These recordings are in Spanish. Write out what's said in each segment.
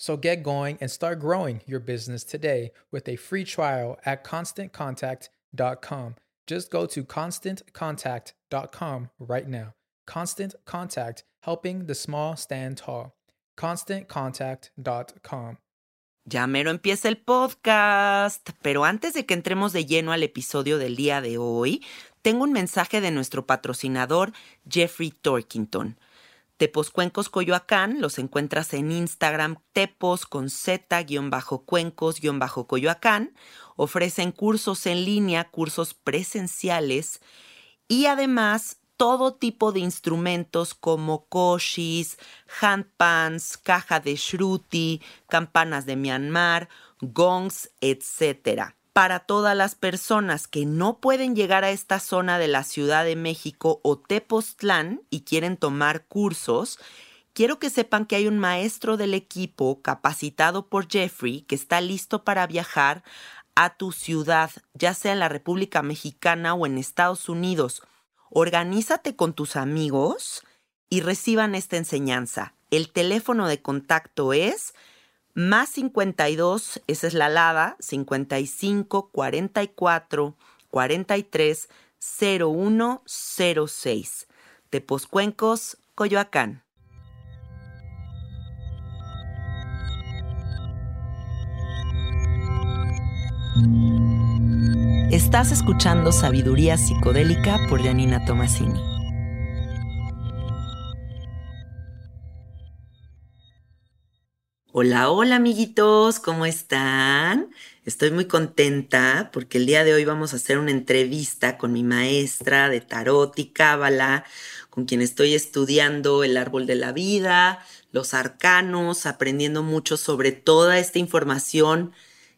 So get going and start growing your business today with a free trial at constantcontact.com. Just go to constantcontact.com right now. Constant Contact, helping the small stand tall. ConstantContact.com. Ya mero empieza el podcast, pero antes de que entremos de lleno al episodio del día de hoy, tengo un mensaje de nuestro patrocinador Jeffrey Torkington. Tepos Cuencos Coyoacán, los encuentras en Instagram, tepos con z-cuencos-coyoacán. Ofrecen cursos en línea, cursos presenciales y además todo tipo de instrumentos como koshis, handpans, caja de shruti, campanas de Myanmar, gongs, etc para todas las personas que no pueden llegar a esta zona de la Ciudad de México o Tepoztlán y quieren tomar cursos, quiero que sepan que hay un maestro del equipo capacitado por Jeffrey que está listo para viajar a tu ciudad, ya sea en la República Mexicana o en Estados Unidos. Organízate con tus amigos y reciban esta enseñanza. El teléfono de contacto es más 52, esa es la alada, 55 44 43 0106. Tepozcuencos, Coyoacán. Estás escuchando Sabiduría Psicodélica por Janina Tomasini. Hola, hola amiguitos, ¿cómo están? Estoy muy contenta porque el día de hoy vamos a hacer una entrevista con mi maestra de tarot y cábala, con quien estoy estudiando el árbol de la vida, los arcanos, aprendiendo mucho sobre toda esta información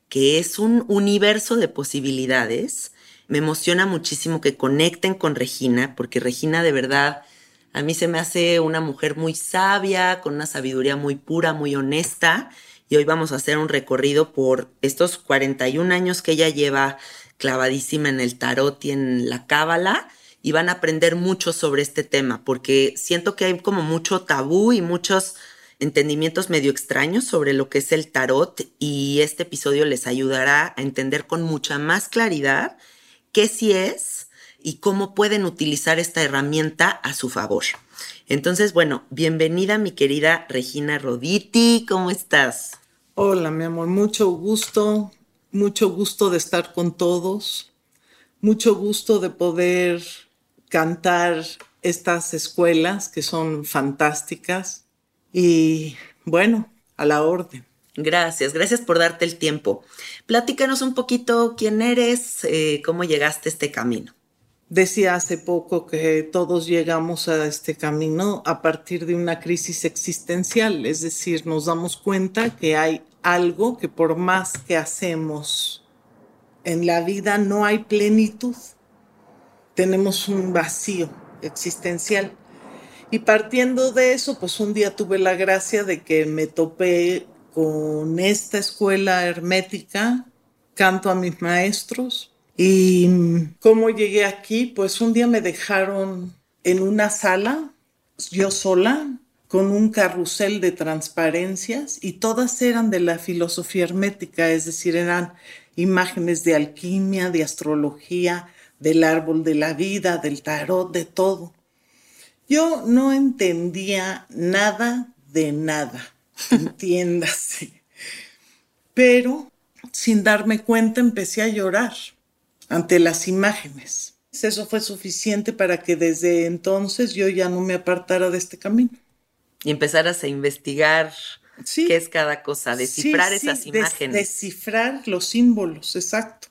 que es un universo de posibilidades. Me emociona muchísimo que conecten con Regina, porque Regina de verdad a mí se me hace una mujer muy sabia, con una sabiduría muy pura, muy honesta. Y hoy vamos a hacer un recorrido por estos 41 años que ella lleva clavadísima en el tarot y en la cábala. Y van a aprender mucho sobre este tema, porque siento que hay como mucho tabú y muchos entendimientos medio extraños sobre lo que es el tarot y este episodio les ayudará a entender con mucha más claridad qué sí es y cómo pueden utilizar esta herramienta a su favor. Entonces, bueno, bienvenida mi querida Regina Roditi, ¿cómo estás? Hola, mi amor, mucho gusto, mucho gusto de estar con todos, mucho gusto de poder cantar estas escuelas que son fantásticas y bueno, a la orden. Gracias, gracias por darte el tiempo. Platícanos un poquito quién eres, eh, cómo llegaste a este camino. Decía hace poco que todos llegamos a este camino a partir de una crisis existencial, es decir, nos damos cuenta que hay algo que por más que hacemos en la vida no hay plenitud, tenemos un vacío existencial. Y partiendo de eso, pues un día tuve la gracia de que me topé con esta escuela hermética, canto a mis maestros, y cómo llegué aquí, pues un día me dejaron en una sala, yo sola, con un carrusel de transparencias y todas eran de la filosofía hermética, es decir, eran imágenes de alquimia, de astrología, del árbol de la vida, del tarot, de todo. Yo no entendía nada de nada, entiéndase. Pero sin darme cuenta empecé a llorar ante las imágenes. Eso fue suficiente para que desde entonces yo ya no me apartara de este camino. Y empezaras a investigar qué es cada cosa, descifrar esas imágenes. descifrar los símbolos, exacto.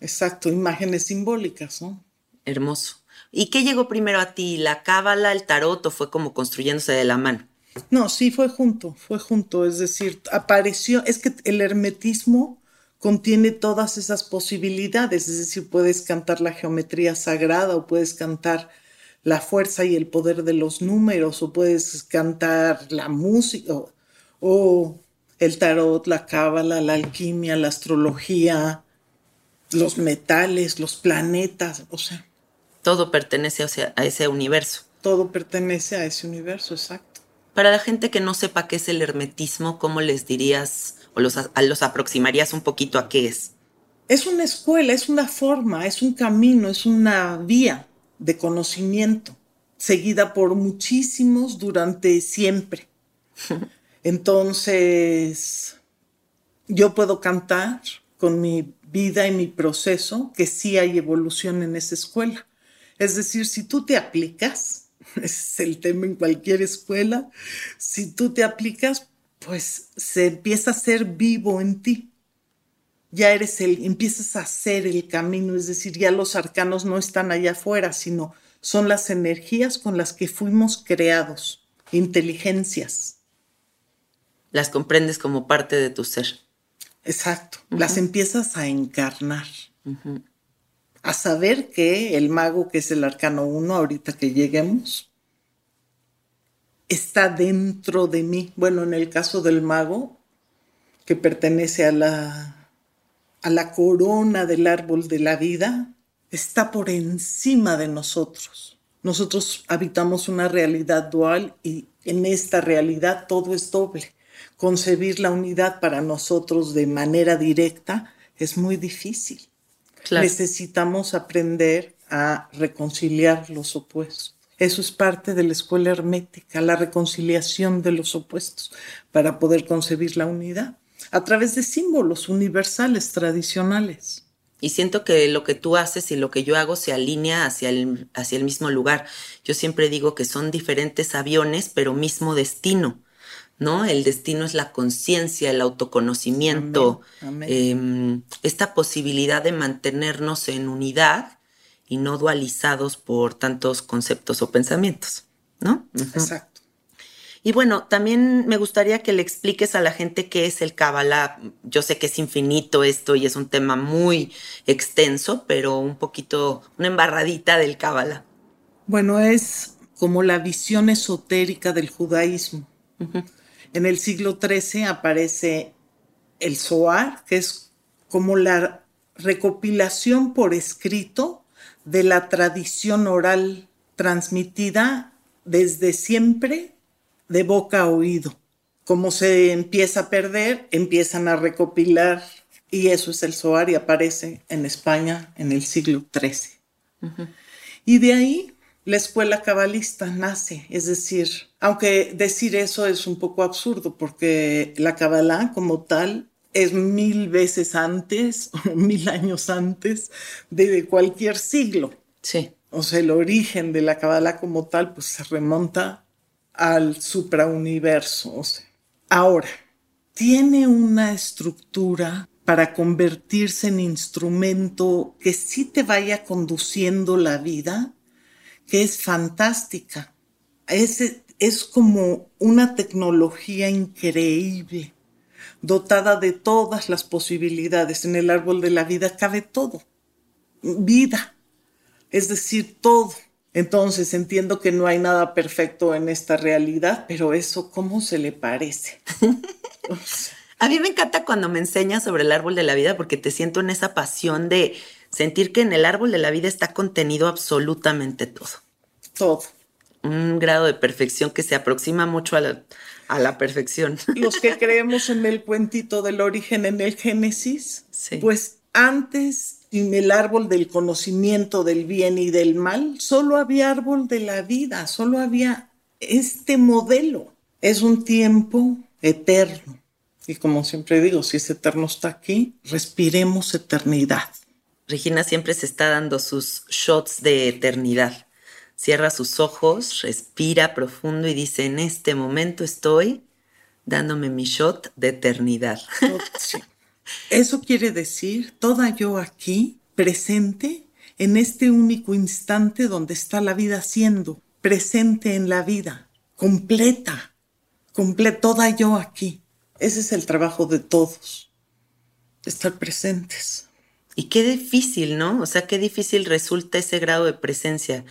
Exacto, imágenes simbólicas, ¿no? Hermoso. ¿Y qué llegó primero a ti? ¿La cábala, el tarot o fue como construyéndose de la mano? No, sí, fue junto, fue junto. Es decir, apareció, es que el hermetismo contiene todas esas posibilidades, es decir, puedes cantar la geometría sagrada o puedes cantar la fuerza y el poder de los números o puedes cantar la música o, el tarot, la cábala, la alquimia, la astrología, los metales, los planetas, o sea. Todo pertenece a ese universo. Todo pertenece a ese universo, exacto. Para la gente que no sepa qué es el hermetismo, ¿cómo les dirías o los, los aproximarías un poquito a qué es? Es una escuela, es una forma, es un camino, es una vía de conocimiento, seguida por muchísimos durante siempre. Entonces, yo puedo cantar con mi vida y mi proceso que sí hay evolución en esa escuela. Es decir, si tú te aplicas, ese es el tema en cualquier escuela, si tú te aplicas, pues se empieza a ser vivo en ti. Ya eres el, empiezas a hacer el camino, es decir, ya los arcanos no están allá afuera, sino son las energías con las que fuimos creados, inteligencias. Las comprendes como parte de tu ser. Exacto, las empiezas a encarnar. A saber que el mago, que es el arcano uno, ahorita que lleguemos, está dentro de mí. Bueno, en el caso del mago, que pertenece a la, a la corona del árbol de la vida, está por encima de nosotros. Nosotros habitamos una realidad dual y en esta realidad todo es doble. Concebir la unidad para nosotros de manera directa es muy difícil. Necesitamos aprender a reconciliar los opuestos. Eso es parte de la escuela hermética, la reconciliación de los opuestos para poder concebir la unidad a través de símbolos universales, tradicionales. Y siento que lo que tú haces y lo que yo hago se alinea hacia el, hacia el mismo lugar. Yo siempre digo que son diferentes aviones, pero mismo destino. ¿no? El destino es la conciencia, el autoconocimiento, em, esta posibilidad de mantenernos en unidad y no dualizados por tantos conceptos o pensamientos, ¿no? Exacto. Y bueno, también me gustaría que le expliques a la gente qué es el Kabbalah. Yo sé que es infinito esto y es un tema muy extenso, pero un poquito, una embarradita del Kabbalah. Bueno, es como la visión esotérica del judaísmo. En el siglo XIII aparece el Zohar, que es como la recopilación por escrito de la tradición oral transmitida desde siempre de boca a oído. Como se empieza a perder, empiezan a recopilar y eso es el Zohar y aparece en España en el siglo XIII. Y de ahí la escuela cabalista nace, es decir, aunque decir eso es un poco absurdo porque la cabalá como tal es mil veces antes, mil años antes de cualquier siglo. Sí. O sea, el origen de la cabalá como tal pues se remonta al suprauniverso. O sea. Ahora, tiene una estructura para convertirse en instrumento que sí te vaya conduciendo la vida, que es fantástica. Es, es como una tecnología increíble, dotada de todas las posibilidades. En el árbol de la vida cabe todo. Vida, es decir, todo. Entonces entiendo que no hay nada perfecto en esta realidad, pero eso, ¿cómo se le parece? A mí me encanta cuando me enseñas sobre el árbol de la vida porque te siento en esa pasión de sentir que en el árbol de la vida está contenido absolutamente todo. Todo. Un grado de perfección que se aproxima mucho a la, a la perfección. Los que creemos en el cuentito del origen en el Génesis, Sí. pues antes en el árbol del conocimiento del bien y del mal, solo había árbol de la vida, solo había este modelo. Es un tiempo eterno. Y como siempre digo, si ese eterno está aquí, respiremos eternidad. Regina siempre se está dando sus shots de eternidad. Cierra sus ojos, respira profundo y dice, en este momento estoy dándome mi shot de eternidad. Eso quiere decir toda yo aquí, presente, en este único instante donde está la vida siendo, presente en la vida, completa, completa, toda yo aquí. Ese es el trabajo de todos, estar presentes. Y qué difícil, ¿no? O sea, qué difícil resulta ese grado de presencia.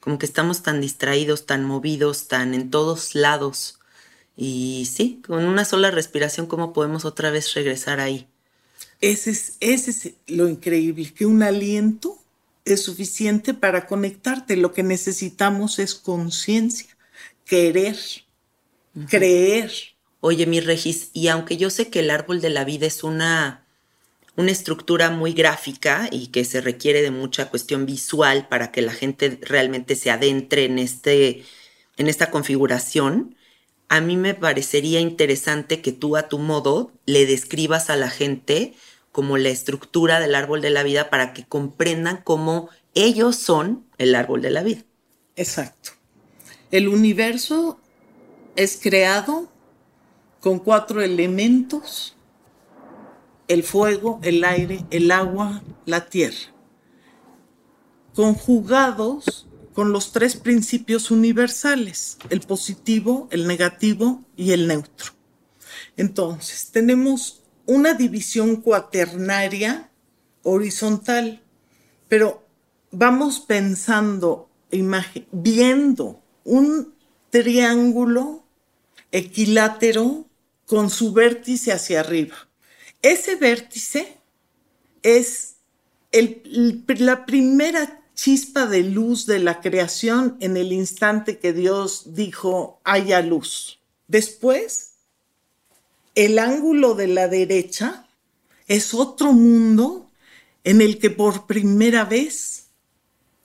Como que estamos tan distraídos, tan movidos, tan en todos lados. Y sí, con una sola respiración, ¿cómo podemos otra vez regresar ahí? Ese es, ese es lo increíble, que un aliento es suficiente para conectarte. Lo que necesitamos es conciencia, querer, creer. Oye, mi Regis, y aunque yo sé que el árbol de la vida es una, una estructura muy gráfica y que se requiere de mucha cuestión visual para que la gente realmente se adentre en, este, en esta configuración, a mí me parecería interesante que tú a tu modo le describas a la gente como la estructura del árbol de la vida para que comprendan cómo ellos son el árbol de la vida. Exacto. El universo es creado con cuatro elementos, el fuego, el aire, el agua, la tierra, conjugados con los tres principios universales, el positivo, el negativo y el neutro. Entonces, tenemos una división cuaternaria horizontal, pero vamos pensando, viendo un triángulo equilátero con su vértice hacia arriba. Ese vértice es la primera chispa de luz de la creación en el instante que Dios dijo haya luz. Después, el ángulo de la derecha es otro mundo en el que por primera vez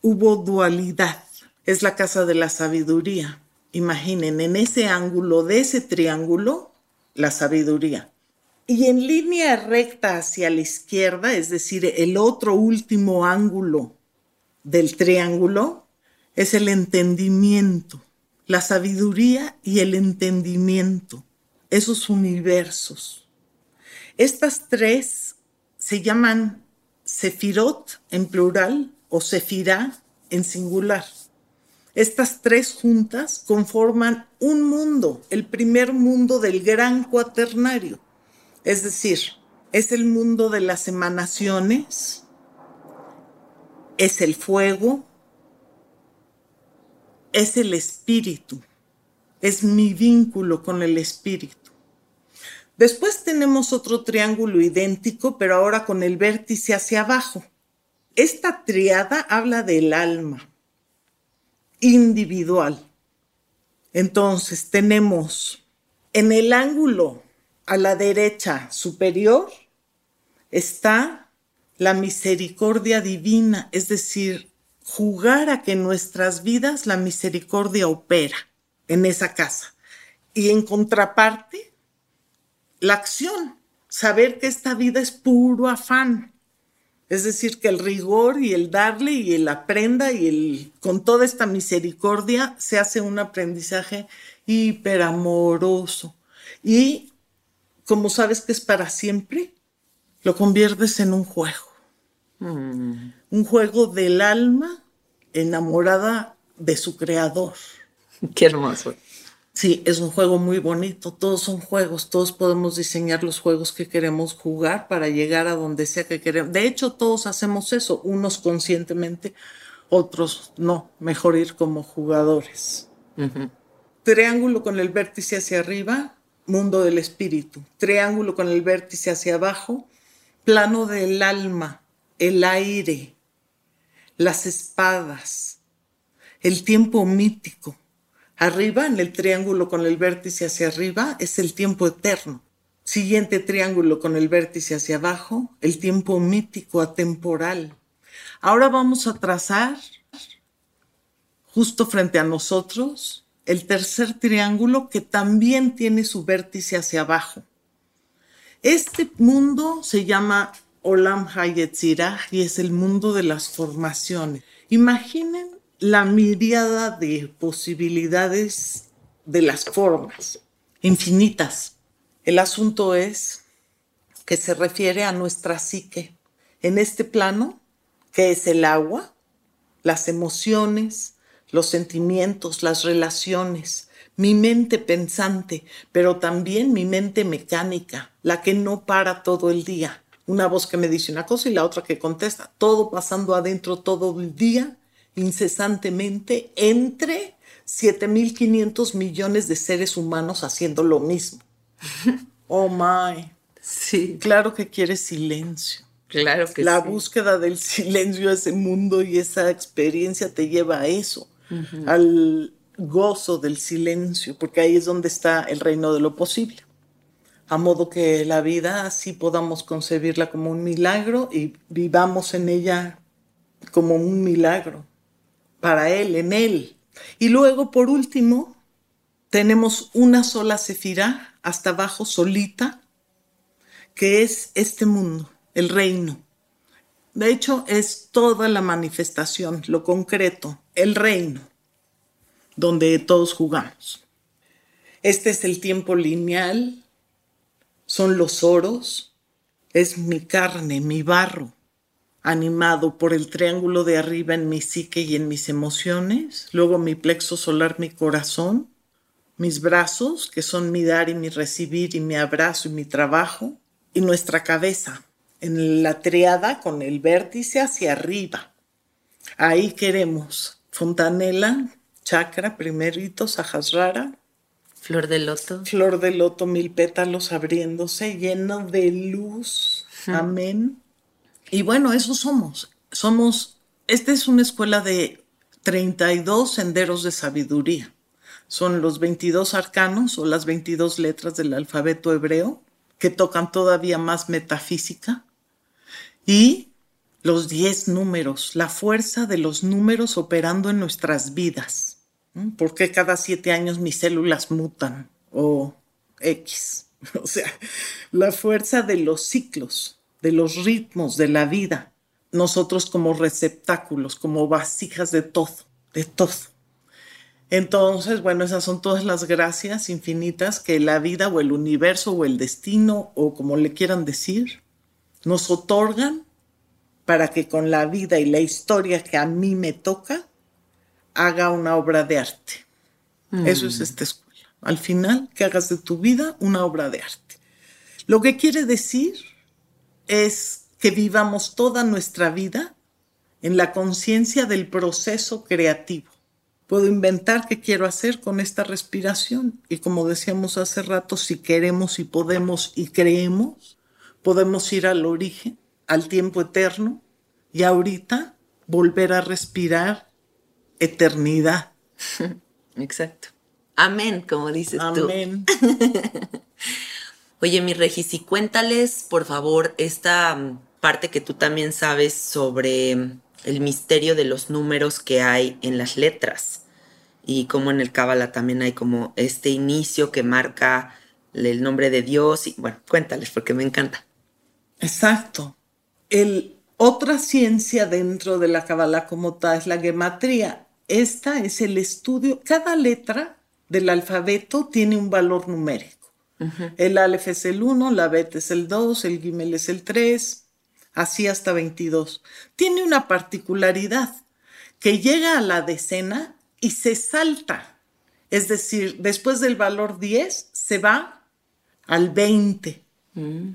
hubo dualidad. Es la casa de la sabiduría. Imaginen, en ese ángulo de ese triángulo, la sabiduría. Y en línea recta hacia la izquierda, es decir, el otro último ángulo del triángulo, es el entendimiento, la sabiduría y el entendimiento, esos universos. Estas tres se llaman Sefirot en plural o Sefirá en singular. Estas tres juntas conforman un mundo, el primer mundo del gran cuaternario. Es decir, es el mundo de las emanaciones, es el fuego, es el espíritu, es mi vínculo con el espíritu. Después tenemos otro triángulo idéntico, pero ahora con el vértice hacia abajo. Esta triada habla del alma individual. Entonces tenemos en el ángulo a la derecha superior está la misericordia divina, es decir, jugar a que en nuestras vidas la misericordia opera en esa casa. Y en contraparte, la acción, saber que esta vida es puro afán. Es decir, que el rigor y el darle y el aprenda y el con toda esta misericordia se hace un aprendizaje hiperamoroso. Y como sabes que es para siempre, lo conviertes en un juego. Mm. Un juego del alma enamorada de su creador. Qué hermoso. Sí, es un juego muy bonito. Todos son juegos. Todos podemos diseñar los juegos que queremos jugar para llegar a donde sea que queremos. De hecho, todos hacemos eso, unos conscientemente, otros no. Mejor ir como jugadores. Triángulo con el vértice hacia arriba, mundo del espíritu. Triángulo con el vértice hacia abajo, plano del alma, el aire, las espadas, el tiempo mítico. Arriba, en el triángulo con el vértice hacia arriba, es el tiempo eterno. Siguiente triángulo con el vértice hacia abajo, el tiempo mítico, atemporal. Ahora vamos a trazar justo frente a nosotros el tercer triángulo que también tiene su vértice hacia abajo. Este mundo se llama Olam Hayetzirah y es el mundo de las formaciones. Imaginen la miriada de posibilidades de las formas, infinitas. El asunto es que se refiere a nuestra psique. En este plano, que es el agua, las emociones, los sentimientos, las relaciones, mi mente pensante, pero también mi mente mecánica, la que no para todo el día. Una voz que me dice una cosa y la otra que contesta, todo pasando adentro todo el día, incesantemente, entre 7.500 millones de seres humanos haciendo lo mismo. Oh, my. Sí. Claro que quiere silencio. Claro que La sí. búsqueda del silencio, ese mundo y esa experiencia te lleva a eso al gozo del silencio, porque ahí es donde está el reino de lo posible. A modo que la vida así podamos concebirla como un milagro y vivamos en ella como un milagro, para Él, en Él. Y luego, por último, tenemos una sola sefirá hasta abajo solita, que es este mundo, el reino. De hecho, es toda la manifestación, lo concreto, el reino, donde todos jugamos. Este es el tiempo lineal, son los oros, es mi carne, mi barro, animado por el triángulo de arriba en mi psique y en mis emociones, luego mi plexo solar, mi corazón, mis brazos, que son mi dar y mi recibir y mi abrazo y mi trabajo, y nuestra cabeza, en la triada con el vértice hacia arriba. Ahí queremos fontanela, chakra, primerito, sahasrara, Flor de loto. flor de loto, mil pétalos abriéndose, lleno de luz. Amén. Y bueno, eso somos. Somos, esta es una escuela de 32 senderos de sabiduría. Son los 22 arcanos o las 22 letras del alfabeto hebreo que tocan todavía más metafísica y los 10 números, la fuerza de los números operando en nuestras vidas. ¿Mm? ¿Por qué cada siete años mis células mutan? O X. O sea, la fuerza de los ciclos, de los ritmos de la vida. Nosotros como receptáculos, como vasijas de todo, de todo. Entonces, bueno, esas son todas las gracias infinitas que la vida o el universo o el destino o como le quieran decir, nos otorgan para que con la vida y la historia que a mí me toca, haga una obra de arte. Eso es esta escuela. Al final, que hagas de tu vida una obra de arte. Lo que quiere decir es que vivamos toda nuestra vida en la conciencia del proceso creativo. Puedo inventar qué quiero hacer con esta respiración y como decíamos hace rato, si queremos y podemos y creemos, podemos ir al origen, al tiempo eterno y ahorita volver a respirar eternidad. Exacto. Amén, como dices tú. Amén. Oye, mi Regis, y cuéntales, por favor, esta mm, parte que tú también sabes sobre mm, el misterio de los números que hay en las letras y como en el Cábala también hay como este inicio que marca el nombre de Dios y bueno, cuéntales porque me encanta. Exacto. El, otra ciencia dentro de la Cábala como tal es la gematría. Esta es el estudio, cada letra del alfabeto tiene un valor numérico. El Aleph es el 1, la Bet es el 2, el Gimel es el 3, así hasta 22. Tiene una particularidad que llega a la decena y se salta. Es decir, después del valor 10 se va al 20. Mm.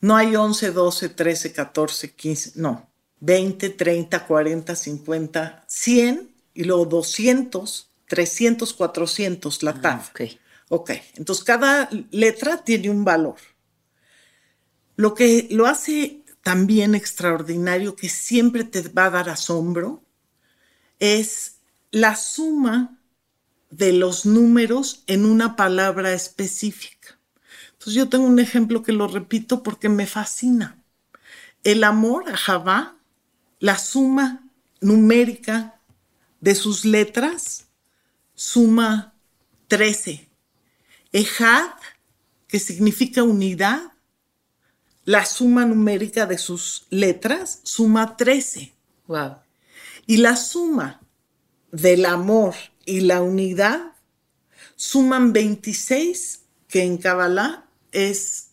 No hay 11, 12, 13, 14, 15, no. 20, 30, 40, 50, 100 y luego 200, 300, 400, la TAF. Ah, ok, entonces cada letra tiene un valor. Lo que lo hace también extraordinario, que siempre te va a dar asombro, es la suma de los números en una palabra específica. Entonces yo tengo un ejemplo que lo repito porque me fascina. El amor a Javá, la suma numérica de sus letras, suma 13. Ejad, que significa unidad, la suma numérica de sus letras suma 13. Wow. Y la suma del amor y la unidad suman 26, que en Kabbalah es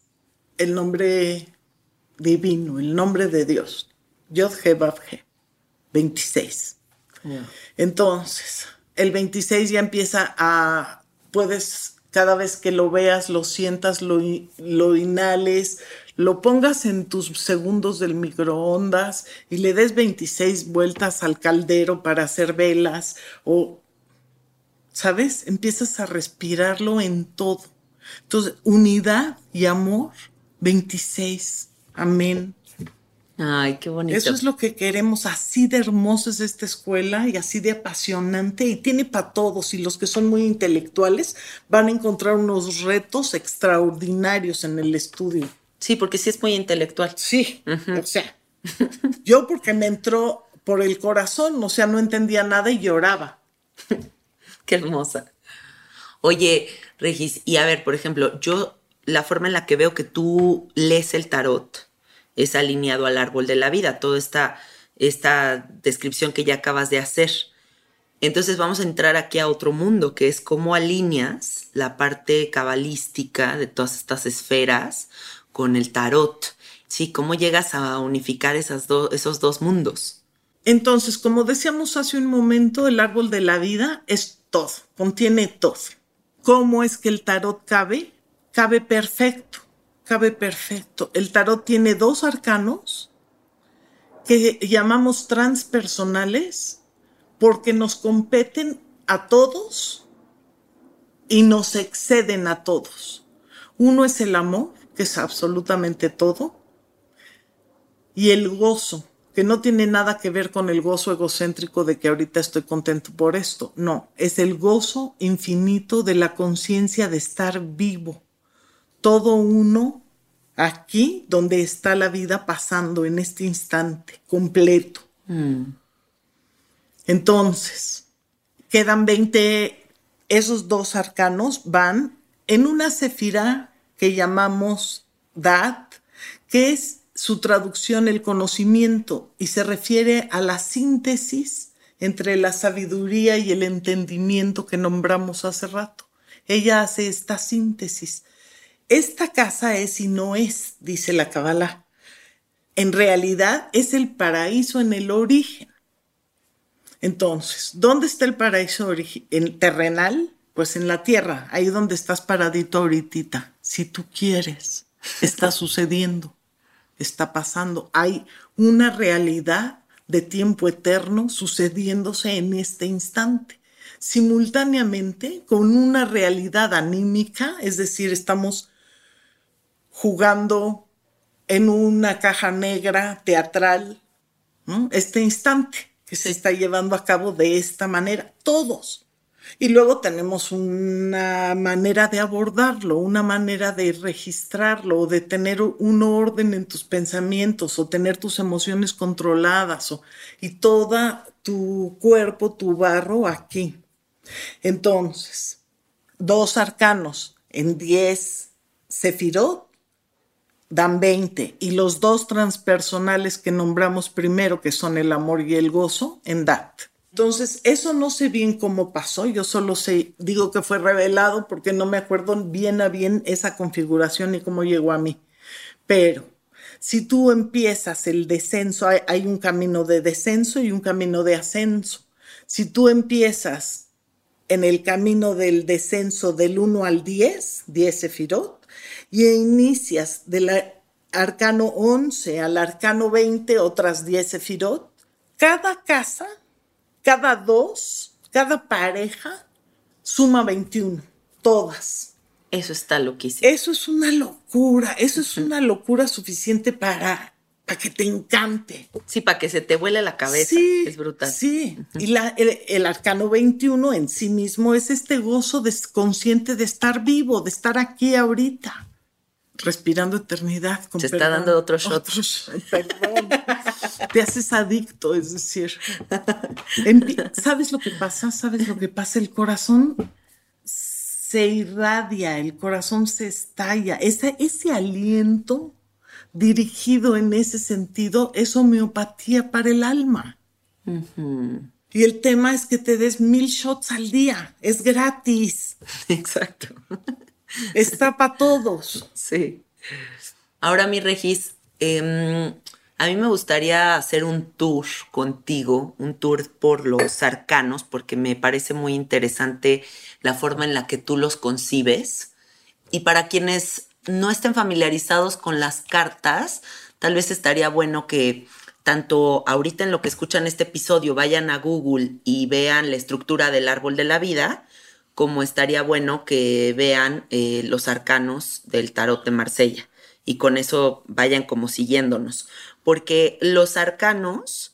el nombre divino, el nombre de Dios. Yod He 26. Entonces, el 26 ya empieza a, puedes, cada vez que lo veas, lo sientas, lo, lo inhales, lo pongas en tus segundos del microondas y le des 26 vueltas al caldero para hacer velas o, ¿sabes? Empiezas a respirarlo en todo. Entonces, unidad y amor, 26. Amén. Ay, qué bonito. Eso es lo que queremos. Así de hermosa es esta escuela y así de apasionante y tiene para todos. Y los que son muy intelectuales van a encontrar unos retos extraordinarios en el estudio. Sí, porque sí es muy intelectual. Sí, o sea, yo porque me entró por el corazón, o sea, no entendía nada y lloraba. Qué hermosa. Oye, Regis, y a ver, por ejemplo, yo la forma en la que veo que tú lees el tarot es alineado al árbol de la vida, toda esta, esta descripción que ya acabas de hacer. Entonces vamos a entrar aquí a otro mundo, que es cómo alineas la parte cabalística de todas estas esferas con el tarot. Sí, ¿cómo llegas a unificar esos dos mundos? Entonces, como decíamos hace un momento, el árbol de la vida es todo, contiene todo. ¿Cómo es que el tarot cabe? Cabe perfecto, cabe perfecto. El tarot tiene dos arcanos que llamamos transpersonales porque nos competen a todos y nos exceden a todos. Uno es el amor que es absolutamente todo, y el gozo, que no tiene nada que ver con el gozo egocéntrico de que ahorita estoy contento por esto, no, es el gozo infinito de la conciencia de estar vivo, todo uno aquí donde está la vida pasando en este instante completo. Mm. Entonces, quedan 20, esos dos arcanos van en una cefira que llamamos DAT, que es su traducción el conocimiento y se refiere a la síntesis entre la sabiduría y el entendimiento que nombramos hace rato. Ella hace esta síntesis. Esta casa es y no es, dice la Kabbalah. En realidad es el paraíso en el origen. Entonces, ¿dónde está el paraíso en terrenal? Pues en la tierra, ahí donde estás paradito ahorita si tú quieres. Está sucediendo, está pasando. Hay una realidad de tiempo eterno sucediéndose en este instante, simultáneamente con una realidad anímica, es decir, estamos jugando en una caja negra teatral, este instante que se está llevando a cabo de esta manera, todos. Y luego tenemos una manera de abordarlo, una manera de registrarlo, o de tener un orden en tus pensamientos, o tener tus emociones controladas, o, y todo tu cuerpo, tu barro aquí. Entonces, dos arcanos en 10 sefirot dan 20, y los dos transpersonales que nombramos primero, que son el amor y el gozo, en dat. Entonces, eso no sé bien cómo pasó, yo solo sé, digo que fue revelado porque no me acuerdo bien a bien esa configuración y cómo llegó a mí. Pero si tú empiezas el descenso, hay, un camino de descenso y un camino de ascenso. Si tú empiezas en el camino del descenso del 1 al 10, 10 sefirot, y inicias del arcano 11 al arcano 20, otras 10 sefirot, cada casa cada dos, cada pareja suma 21, todas. Eso está loquísimo. Eso es una locura, eso es una locura suficiente para, para que te encante. Sí, para que se te vuele la cabeza. Sí, es brutal. Sí, y la, el, arcano 21 en sí mismo es este gozo consciente de estar vivo, de estar aquí ahorita respirando eternidad. Se está dando otro shot. perdón. Te haces adicto, es decir. ¿Sabes lo que pasa? ¿Sabes lo que pasa? El corazón se irradia, el corazón se estalla. Ese, ese aliento dirigido en ese sentido es homeopatía para el alma. Y el tema es que te des mil shots al día. Es gratis. Exacto. Está para todos. Sí. Ahora, mi Regis, em, a mí me gustaría hacer un tour contigo, un tour por los arcanos, porque me parece muy interesante la forma en la que tú los concibes. Y para quienes no estén familiarizados con las cartas, tal vez estaría bueno que tanto ahorita en lo que escuchan este episodio vayan a Google y vean la estructura del árbol de la vida, como estaría bueno que vean eh, los arcanos del tarot de Marsella y con eso vayan como siguiéndonos, porque los arcanos,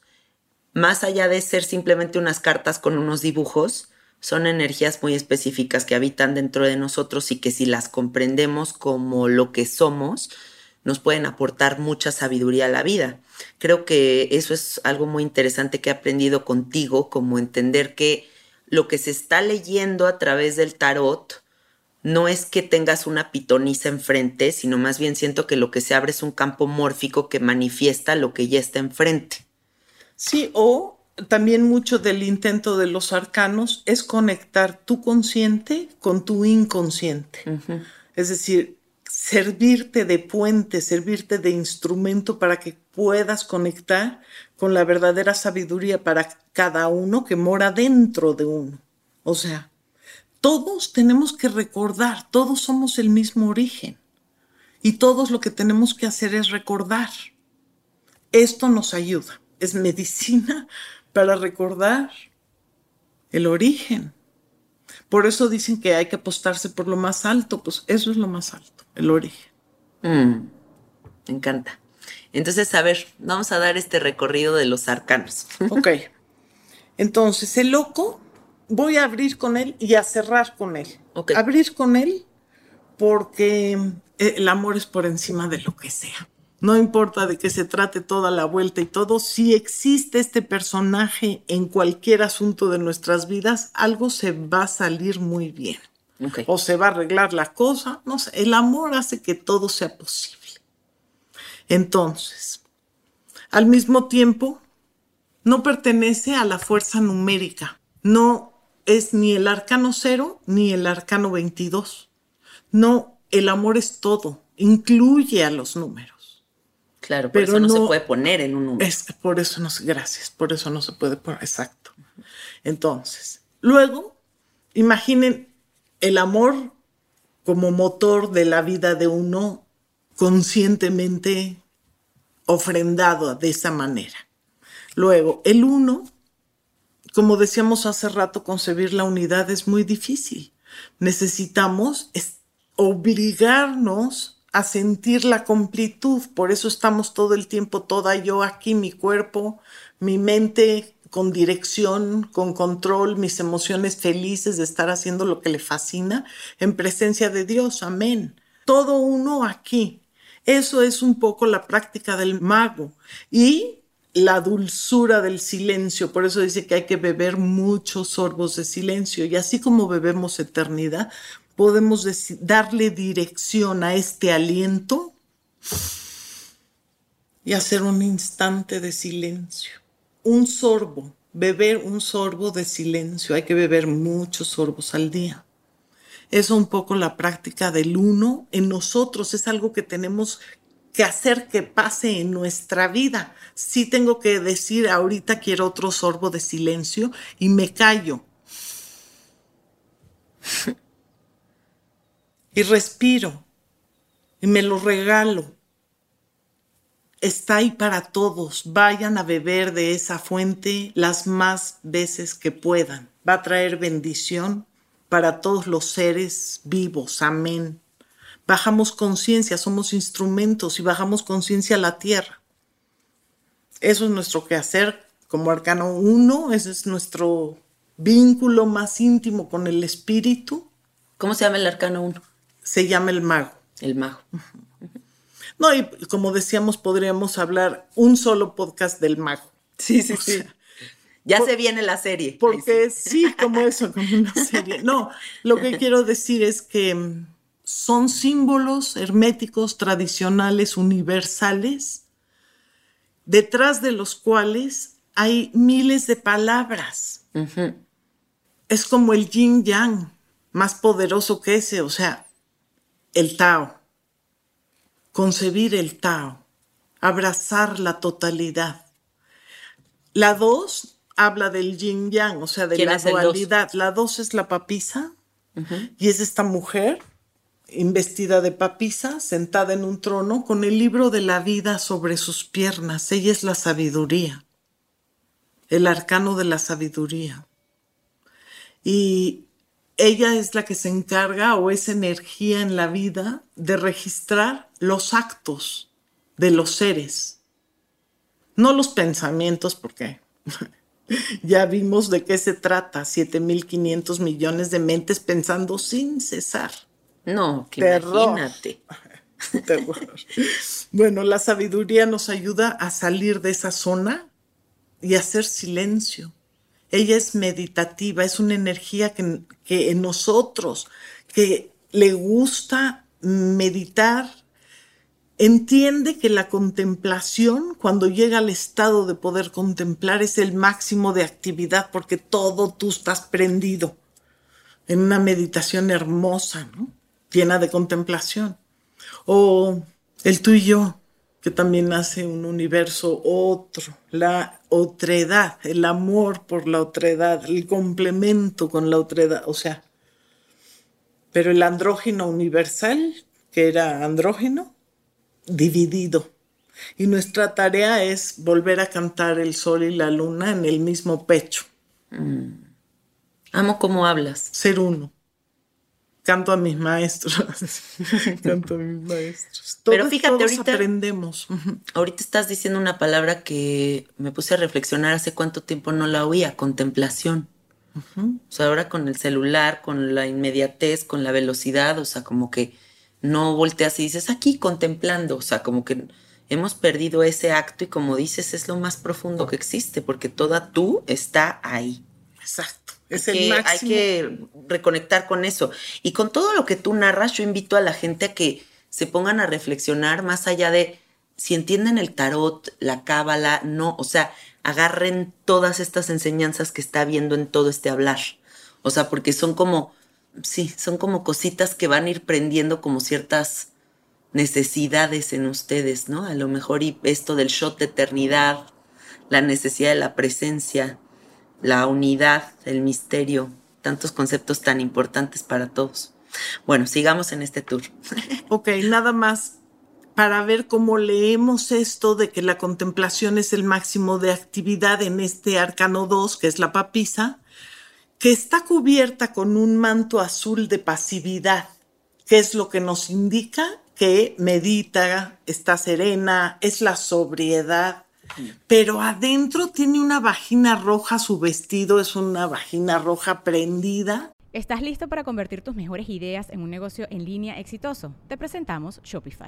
más allá de ser simplemente unas cartas con unos dibujos, son energías muy específicas que habitan dentro de nosotros y que si las comprendemos como lo que somos, nos pueden aportar mucha sabiduría a la vida. Creo que eso es algo muy interesante que he aprendido contigo, como entender que lo que se está leyendo a través del tarot no es que tengas una pitonisa enfrente, sino más bien siento que lo que se abre es un campo mórfico que manifiesta lo que ya está enfrente. Sí, o también mucho del intento de los arcanos es conectar tu consciente con tu inconsciente. Es decir, servirte de puente, servirte de instrumento para que puedas conectar con la verdadera sabiduría para cada uno que mora dentro de uno. O sea, todos tenemos que recordar, todos somos el mismo origen y todos lo que tenemos que hacer es recordar. Esto nos ayuda, es medicina para recordar el origen. Por eso dicen que hay que apostarse por lo más alto, pues eso es lo más alto, el origen. Mm, me encanta. Entonces, a ver, vamos a dar este recorrido de los arcanos. Ok. Entonces, el loco, voy a abrir con él y a cerrar con él. Okay. Abrir con él porque eh, el amor es por encima de lo que sea. No importa de qué se trate toda la vuelta y todo, si existe este personaje en cualquier asunto de nuestras vidas, algo se va a salir muy bien. O se va a arreglar la cosa, no sé, el amor hace que todo sea posible. Entonces, al mismo tiempo, no pertenece a la fuerza numérica, no es ni el arcano cero ni el arcano 22. No, el amor es todo, incluye a los números. Claro, pero eso no, se puede poner en un número. Es, por eso no, gracias, por eso no se puede poner, exacto. Entonces, luego, imaginen el amor como motor de la vida de uno conscientemente ofrendado de esa manera. Luego, el uno, como decíamos hace rato, concebir la unidad es muy difícil. Necesitamos obligarnos a sentir la completud. Por eso estamos todo el tiempo, toda yo aquí, mi cuerpo, mi mente, con dirección, con control, mis emociones felices de estar haciendo lo que le fascina en presencia de Dios. Amén. Todo uno aquí. Eso es un poco la práctica del mago y la dulzura del silencio. Por eso dice que hay que beber muchos sorbos de silencio. Y así como bebemos eternidad, podemos darle dirección a este aliento y hacer un instante de silencio. Un sorbo, beber un sorbo de silencio. Hay que beber muchos sorbos al día. Es un poco la práctica del uno en nosotros. Es algo que tenemos que hacer que pase en nuestra vida. Sí tengo que decir, ahorita quiero otro sorbo de silencio y me callo. y respiro y me lo regalo está ahí para todos. Vayan a beber de esa fuente las más veces que puedan. Va a traer bendición para todos los seres vivos. Amén. Bajamos conciencia, somos instrumentos y bajamos conciencia a la tierra. Eso es nuestro quehacer como arcano uno, ese es nuestro vínculo más íntimo con el espíritu. ¿Cómo se llama el arcano uno? Se llama el mago. El mago. No, y como decíamos, podríamos hablar un solo podcast del mago. Sí, sí, sí. Ya se viene la serie. Porque sí. como eso, como una serie. No, lo que quiero decir es que mm, son símbolos herméticos, tradicionales, universales, detrás de los cuales hay miles de palabras. Es como el yin yang, más poderoso que ese, o sea, el Tao concebir el Tao, abrazar la totalidad. La dos habla del yin yang, o sea, de la dualidad. La dos es la papisa y es esta mujer investida de papisa, sentada en un trono con el libro de la vida sobre sus piernas. Ella es la sabiduría, el arcano de la sabiduría. Y ella es la que se encarga o es energía en la vida de registrar los actos de los seres, no los pensamientos, porque ya vimos de qué se trata, 7.500 millones de mentes pensando sin cesar. No, que imagínate. Bueno, la sabiduría nos ayuda a salir de esa zona y hacer silencio ella es meditativa, es una energía que, que en nosotros, que le gusta meditar, entiende que la contemplación, cuando llega al estado de poder contemplar, es el máximo de actividad porque todo tú estás prendido en una meditación hermosa, llena de contemplación. O el tú y yo, que también hace un universo otro, la otredad, el amor por la otredad, el complemento con la otredad, o sea, pero el andrógeno universal, que era andrógeno, dividido. Y nuestra tarea es volver a cantar el sol y la luna en el mismo pecho. Mm. Amo cómo hablas. Ser uno canto a mis maestros, canto a mis maestros. Pero fíjate, ahorita aprendemos. Ahorita estás diciendo una palabra que me puse a reflexionar hace cuánto tiempo no la oía, contemplación. O sea, ahora con el celular, con la inmediatez, con la velocidad, o sea, como que no volteas y dices aquí contemplando, o sea, como que hemos perdido ese acto y como dices es lo más profundo que existe porque toda tú está ahí. Exacto. Es que, Hay que reconectar con eso. Y con todo lo que tú narras, yo invito a la gente a que se pongan a reflexionar más allá de si entienden el tarot, la cábala, no, o sea, agarren todas estas enseñanzas que está viendo en todo este hablar. O sea, porque son como, sí, son como cositas que van a ir prendiendo como ciertas necesidades en ustedes, ¿no? A lo mejor y esto del shot de eternidad, la necesidad de la presencia, la unidad, el misterio, tantos conceptos tan importantes para todos. Bueno, sigamos en este tour. Ok, nada más para ver cómo leemos esto de que la contemplación es el máximo de actividad en este arcano 2, que es la papisa, que está cubierta con un manto azul de pasividad, que es lo que nos indica que medita, está serena, es la sobriedad, pero adentro tiene una vagina roja, su vestido es una vagina roja prendida. ¿Estás listo para convertir tus mejores ideas en un negocio en línea exitoso? Te presentamos Shopify.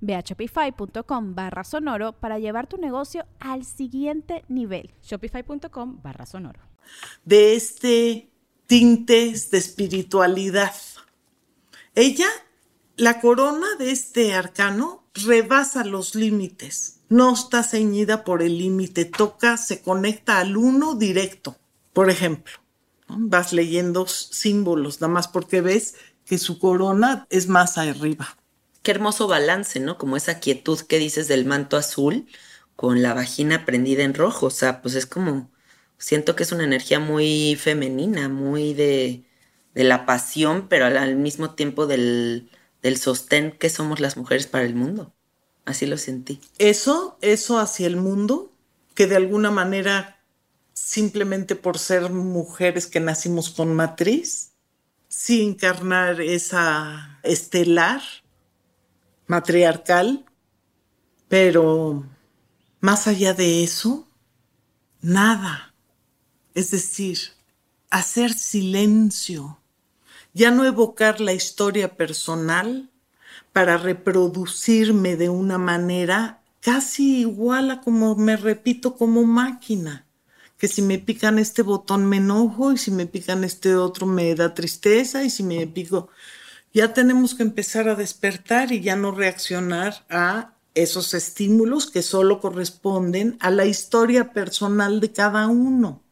Ve a shopify.com barra sonoro para llevar tu negocio al siguiente nivel. Shopify.com barra sonoro. De este tintes de espiritualidad. Ella, la corona de este arcano, rebasa los límites. No está ceñida por el límite, toca, se conecta al uno directo. Por ejemplo, ¿no? vas leyendo símbolos, nada más porque ves que su corona es más arriba qué hermoso balance, ¿no? Como esa quietud que dices del manto azul con la vagina prendida en rojo. O sea, pues es como, siento que es una energía muy femenina, muy de, de la pasión, pero al, mismo tiempo del, del sostén que somos las mujeres para el mundo. Así lo sentí. Eso, eso hacia el mundo, que de alguna manera, simplemente por ser mujeres que nacimos con matriz, sin encarnar esa estelar, matriarcal, pero más allá de eso, nada. Es decir, hacer silencio, ya no evocar la historia personal para reproducirme de una manera casi igual a como me repito como máquina, que si me pican este botón me enojo y si me pican este otro me da tristeza y si me pico ya tenemos que empezar a despertar y ya no reaccionar a esos estímulos que solo corresponden a la historia personal de cada uno.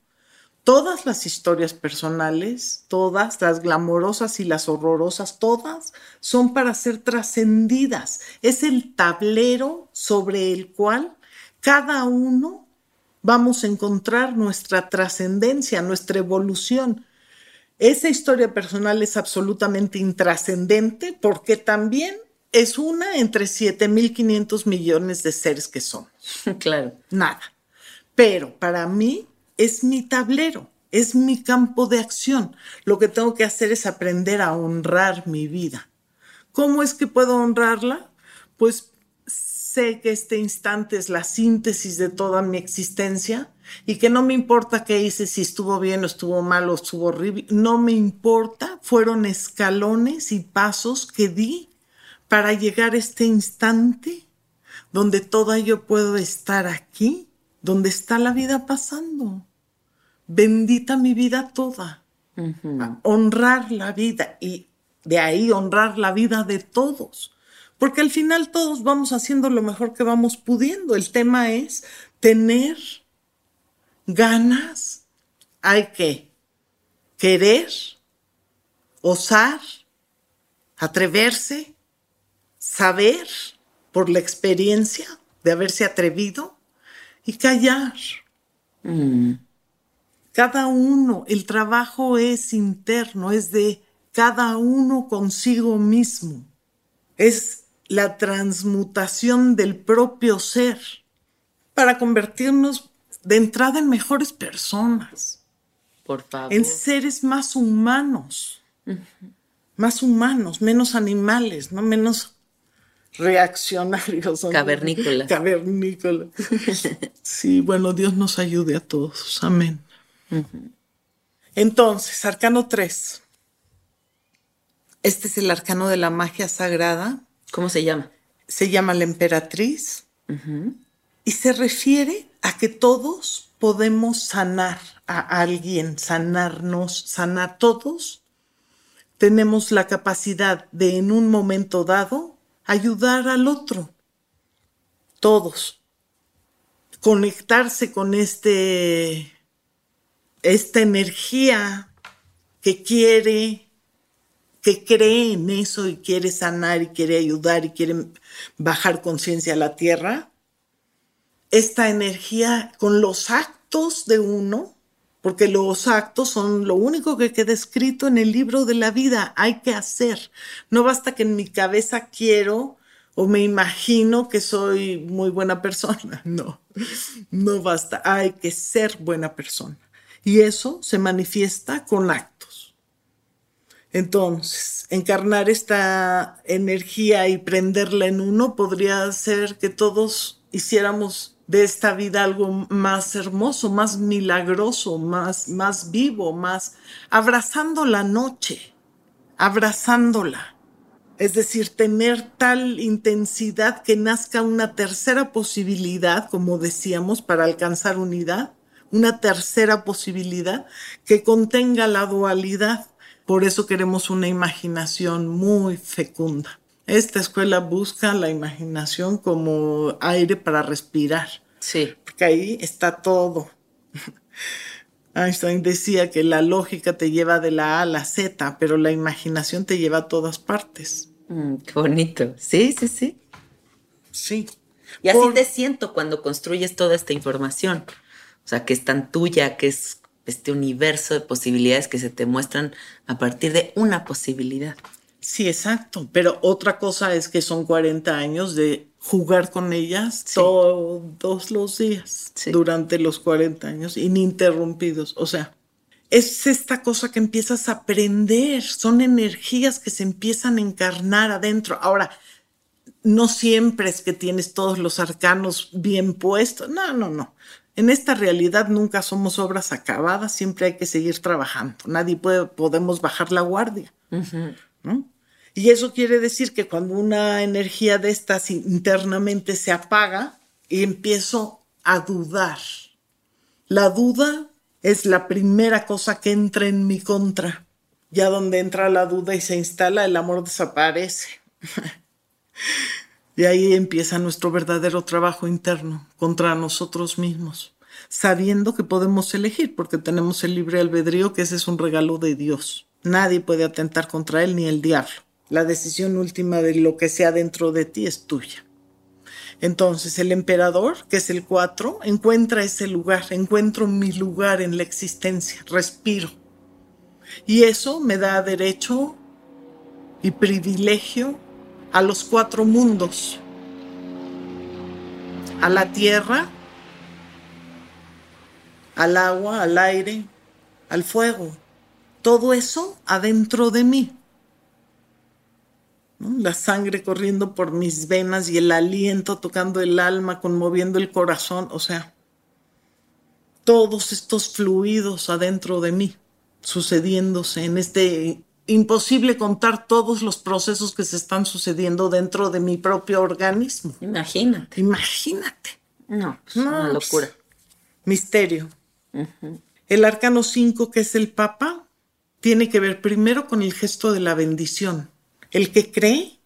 Todas las historias personales, todas, las glamorosas y las horrorosas, todas son para ser trascendidas. Es el tablero sobre el cual cada uno vamos a encontrar nuestra trascendencia, nuestra evolución. Esa historia personal es absolutamente intrascendente porque también es una entre 7.500 millones de seres que somos. Claro. Nada. Pero para mí es mi tablero, es mi campo de acción. Lo que tengo que hacer es aprender a honrar mi vida. ¿Cómo es que puedo honrarla? Pues sé que este instante es la síntesis de toda mi existencia y que no me importa qué hice, si estuvo bien o estuvo mal o estuvo horrible, no me importa, fueron escalones y pasos que di para llegar a este instante donde toda yo puedo estar aquí, donde está la vida pasando. Bendita mi vida toda. Honrar la vida y de ahí honrar la vida de todos porque al final todos vamos haciendo lo mejor que vamos pudiendo. El tema es tener ganas, hay que querer, osar, atreverse, saber por la experiencia de haberse atrevido y callar. Mm. Cada uno, el trabajo es interno, es de cada uno consigo mismo. Es la transmutación del propio ser para convertirnos de entrada en mejores personas. Por favor. En seres más humanos. Más humanos, menos animales, no menos reaccionarios. Cavernícolas. Cavernícolas. sí, bueno, Dios nos ayude a todos. Amén. Entonces, arcano 3. Este es el arcano de la magia sagrada ¿Cómo se llama? Se llama la emperatriz y se refiere a que todos podemos sanar a alguien, sanarnos, sanar todos. Tenemos la capacidad de en un momento dado ayudar al otro. todos. Conectarse con este, esta energía que quiere, que cree en eso y quiere sanar y quiere ayudar y quiere bajar conciencia a la tierra. Esta energía con los actos de uno porque los actos son lo único que queda escrito en el libro de la vida, hay que hacer. No basta que en mi cabeza quiero o me imagino que soy muy buena persona, no, no basta, hay que ser buena persona. Y eso se manifiesta con actos. Entonces, encarnar esta energía y prenderla en uno podría hacer que todos hiciéramos de esta vida algo más hermoso, más milagroso, más, más vivo, más abrazando la noche, abrazándola. Es decir, tener tal intensidad que nazca una tercera posibilidad, como decíamos, para alcanzar unidad, una tercera posibilidad que contenga la dualidad. Por eso queremos una imaginación muy fecunda. Esta escuela busca la imaginación como aire para respirar. Sí. Porque ahí está todo. Einstein decía que la lógica te lleva de la A a la Z, pero la imaginación te lleva a todas partes. Mm, qué bonito. Sí, sí, sí. Sí. Y así te siento cuando construyes toda esta información. O sea, que es tan tuya, que es este universo de posibilidades que se te muestran a partir de una posibilidad. Sí, exacto. Pero otra cosa es que son 40 años de jugar con ellas todos los días durante los 40 años, ininterrumpidos. O sea, es esta cosa que empiezas a aprender, son energías que se empiezan a encarnar adentro. Ahora, no siempre es que tienes todos los arcanos bien puestos. No, no, no. En esta realidad nunca somos obras acabadas, siempre hay que seguir trabajando. Nadie puede, podemos bajar la guardia. ¿no? Y eso quiere decir que cuando una energía de estas internamente se apaga empiezo a dudar, la duda es la primera cosa que entra en mi contra. Ya donde entra la duda y se instala, el amor desaparece. y ahí empieza nuestro verdadero trabajo interno contra nosotros mismos, sabiendo que podemos elegir porque tenemos el libre albedrío, que ese es un regalo de Dios. Nadie puede atentar contra él ni el diablo. La decisión última de lo que sea dentro de ti es tuya. Entonces el emperador, que es el 4, encuentra ese lugar, encuentro mi lugar en la existencia, respiro. Y eso me da derecho y privilegio a los cuatro mundos, a la tierra, al agua, al aire, al fuego. Todo eso adentro de mí la sangre corriendo por mis venas y el aliento tocando el alma, conmoviendo el corazón, o sea, todos estos fluidos adentro de mí, sucediéndose en este imposible contar todos los procesos que se están sucediendo dentro de mi propio organismo. Imagínate. Imagínate. No, es una pues, locura. Misterio. El arcano 5, que es el Papa, tiene que ver primero con el gesto de la bendición el que cree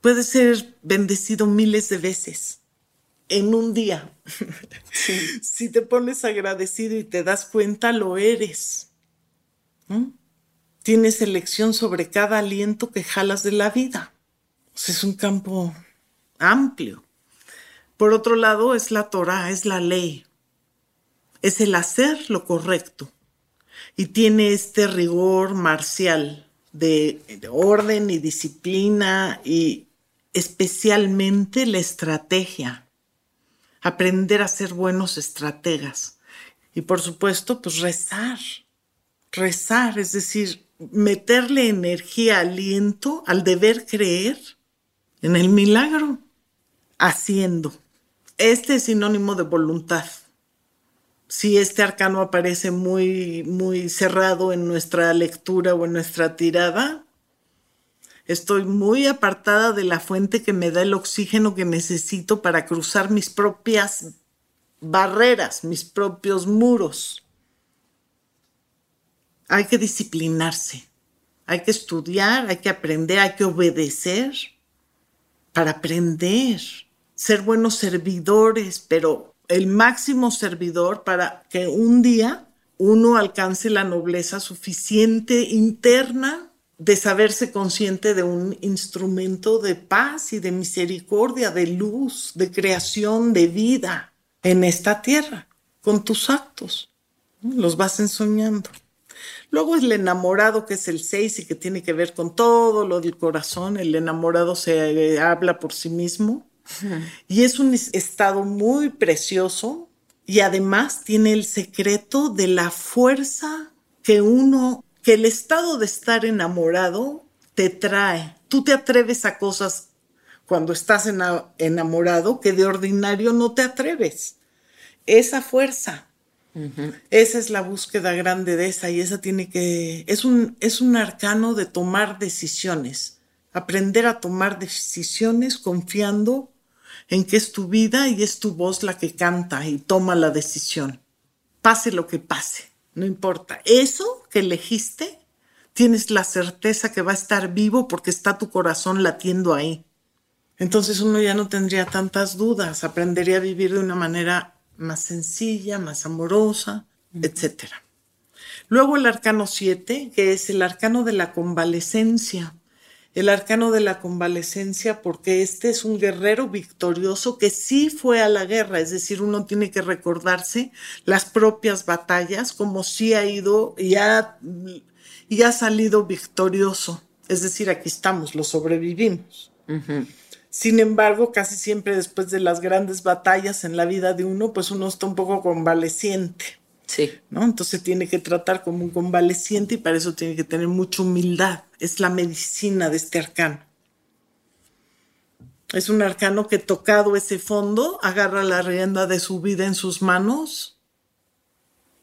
puede ser bendecido miles de veces en un día. si te pones agradecido y te das cuenta, lo eres. Tienes elección sobre cada aliento que jalas de la vida. es un campo amplio. Por otro lado, es la Torah, es la ley. Es el hacer lo correcto. Y tiene este rigor marcial de, orden y disciplina y especialmente la estrategia. Aprender a ser buenos estrategas. Y por supuesto, pues rezar. Rezar, es decir, meterle energía, aliento al deber creer en el milagro, haciendo. Este es sinónimo de voluntad si este arcano aparece muy, muy cerrado en nuestra lectura o en nuestra tirada, estoy muy apartada de la fuente que me da el oxígeno que necesito para cruzar mis propias barreras, mis propios muros. Hay que disciplinarse, hay que estudiar, hay que aprender, hay que obedecer para aprender. ser buenos servidores, pero el máximo servidor para que un día uno alcance la nobleza suficiente interna de saberse consciente de un instrumento de paz y de misericordia, de luz, de creación, de vida en esta tierra, con tus actos. Los vas ensoñando. Luego el enamorado, que es el 6 y que tiene que ver con todo lo del corazón, el enamorado se habla por sí mismo y es un estado muy precioso y además tiene el secreto de la fuerza que uno, que el estado de estar enamorado te trae. Tú te atreves a cosas cuando estás enamorado que de ordinario no te atreves. Esa fuerza. Esa es la búsqueda grande de esa y esa tiene que, es un, es un arcano de tomar decisiones, aprender a tomar decisiones confiando en que es tu vida y es tu voz la que canta y toma la decisión. Pase lo que pase, no importa. Eso que elegiste, tienes la certeza que va a estar vivo porque está tu corazón latiendo ahí. Entonces uno ya no tendría tantas dudas, aprendería a vivir de una manera más sencilla, más amorosa, etc. Luego el arcano 7, que es el arcano de la convalecencia el arcano de la convalecencia, porque este es un guerrero victorioso que sí fue a la guerra, es decir, uno tiene que recordarse las propias batallas, como si ha ido y ha, y ha salido victorioso. Es decir, aquí estamos, lo sobrevivimos. Sin embargo, casi siempre después de las grandes batallas en la vida de uno, pues uno está un poco convaleciente. Sí. ¿no? Entonces tiene que tratar como un convaleciente y para eso tiene que tener mucha humildad. Es la medicina de este arcano. Es un arcano que tocado ese fondo, agarra la rienda de su vida en sus manos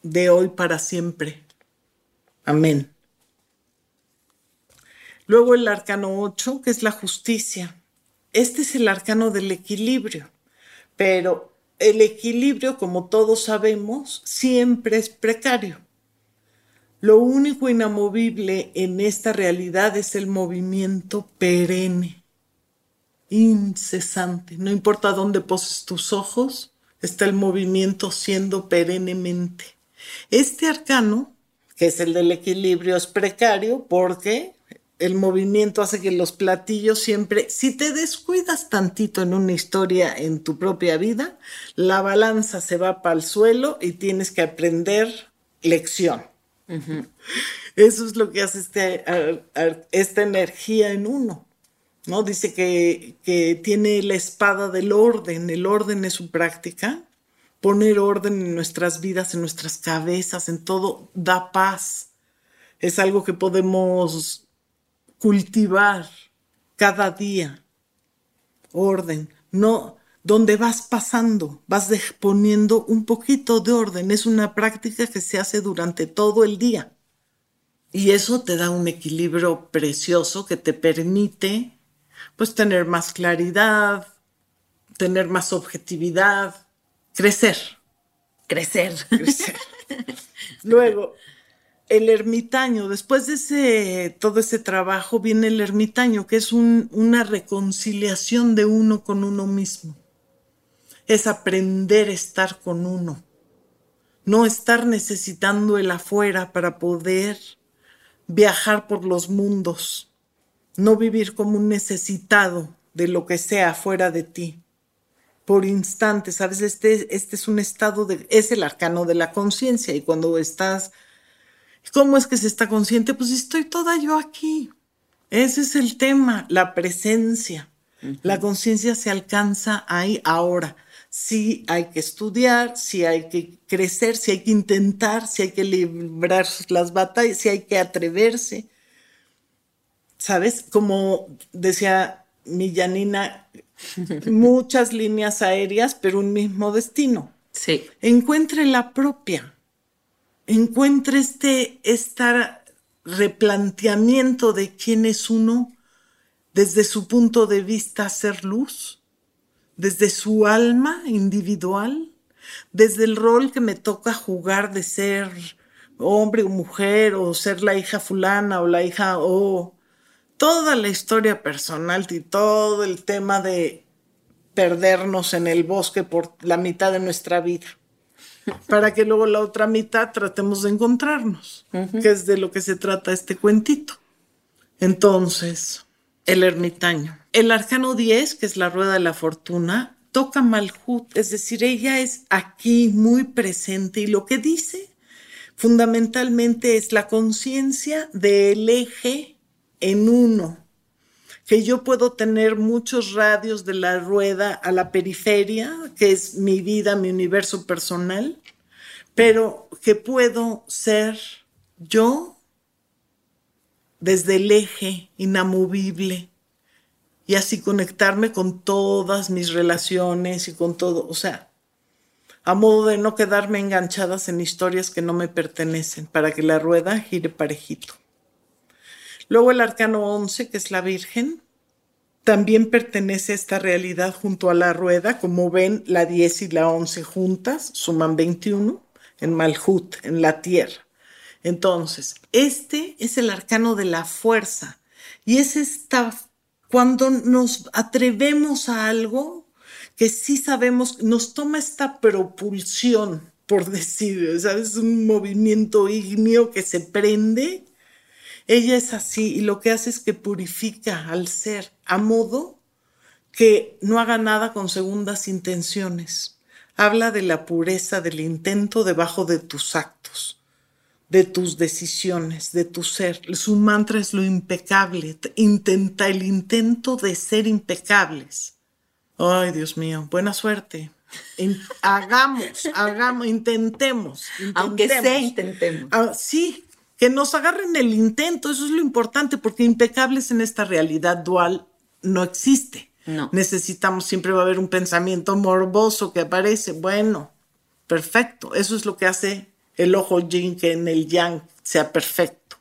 de hoy para siempre. Amén. Luego el arcano 8, que es la justicia. Este es el arcano del equilibrio, pero el equilibrio, como todos sabemos, siempre es precario. Lo único inamovible en esta realidad es el movimiento perenne, incesante. No importa dónde poses tus ojos, está el movimiento siendo perennemente. Este arcano, que es el del equilibrio, es precario porque el movimiento hace que los platillos siempre, si te descuidas tantito en una historia en tu propia vida, la balanza se va para el suelo y tienes que aprender lección. Eso es lo que hace este, esta energía en uno. ¿no? Dice que, que tiene la espada del orden, el orden es su práctica. Poner orden en nuestras vidas, en nuestras cabezas, en todo, da paz. Es algo que podemos cultivar cada día orden, no donde vas pasando, vas poniendo un poquito de orden. Es una práctica que se hace durante todo el día. Y eso te da un equilibrio precioso que te permite pues tener más claridad, tener más objetividad, crecer. Crecer. Crecer. Luego, el ermitaño, después de ese, todo ese trabajo viene el ermitaño, que es una reconciliación de uno con uno mismo. Es aprender a estar con uno, no estar necesitando el afuera para poder viajar por los mundos, no vivir como un necesitado de lo que sea afuera de ti. Por instantes, ¿sabes? Este, este es un estado de, es el arcano de la conciencia y cuando estás ¿Cómo es que se está consciente? Pues estoy toda yo aquí. Ese es el tema, la presencia. La conciencia se alcanza ahí ahora. Sí hay que estudiar, sí hay que crecer, sí hay que intentar, sí hay que librar las batallas, sí hay que atreverse. ¿Sabes? Como decía mi Janina, muchas líneas aéreas, pero un mismo destino. Sí. Encuentre la propia encuentre este, replanteamiento de quién es uno desde su punto de vista ser luz, desde su alma individual, desde el rol que me toca jugar de ser hombre o mujer o ser la hija fulana o la hija o toda la historia personal y todo el tema de perdernos en el bosque por la mitad de nuestra vida, para que luego la otra mitad tratemos de encontrarnos, que es de lo que se trata este cuentito. Entonces, el ermitaño. El arcano 10, que es la rueda de la fortuna, toca Malhut, es decir, ella es aquí muy presente y lo que dice fundamentalmente es la conciencia del eje en uno, que yo puedo tener muchos radios de la rueda a la periferia, que es mi vida, mi universo personal, pero que puedo ser yo desde el eje inamovible y así conectarme con todas mis relaciones y con todo, o sea, a modo de no quedarme enganchadas en historias que no me pertenecen, para que la rueda gire parejito. Luego el arcano 11, que es la Virgen, también pertenece a esta realidad junto a la rueda. Como ven, la 10 y la 11 juntas suman 21 en Malhut, en la tierra. Entonces, este es el arcano de la fuerza y es esta, cuando nos atrevemos a algo, que sí sabemos, nos toma esta propulsión, por decir, ¿sabes? Un movimiento ígneo que se prende. Ella es así y lo que hace es que purifica al ser a modo que no haga nada con segundas intenciones. Habla de la pureza del intento debajo de tus actos, de tus decisiones, de tu ser. Su mantra es lo impecable. Intenta el intento de ser impecables Ay, Dios mío, buena suerte. hagamos, hagamos, intentemos, Aunque sea, intentemos. Ah, sí, que nos agarren el intento, eso es lo importante, porque impecables en esta realidad dual no existe. No. Necesitamos, siempre va a haber un pensamiento morboso que aparece. Bueno, perfecto. Eso es lo que hace el ojo yin que en el yang sea perfecto.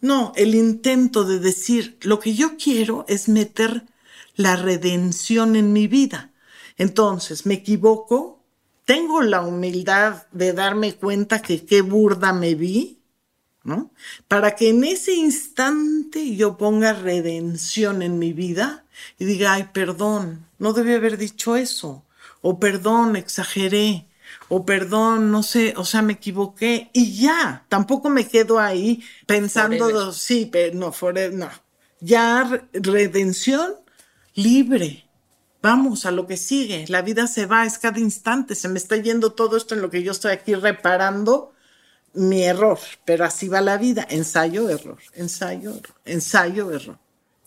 No, el intento de decir, lo que yo quiero es meter la redención en mi vida. Entonces, me equivoco, tengo la humildad de darme cuenta que qué burda me vi, ¿no? Para que en ese instante yo ponga redención en mi vida y diga, ay, perdón, no debí haber dicho eso, o perdón, exageré, o perdón, no sé, o sea, me equivoqué y ya, tampoco me quedo ahí pensando, sí, pero no, no, ya redención libre. Vamos a lo que sigue. La vida se va, es cada instante. Se me está yendo todo esto en lo que yo estoy aquí reparando mi error. Pero así va la vida. Ensayo, error. Ensayo, error. Ensayo, error.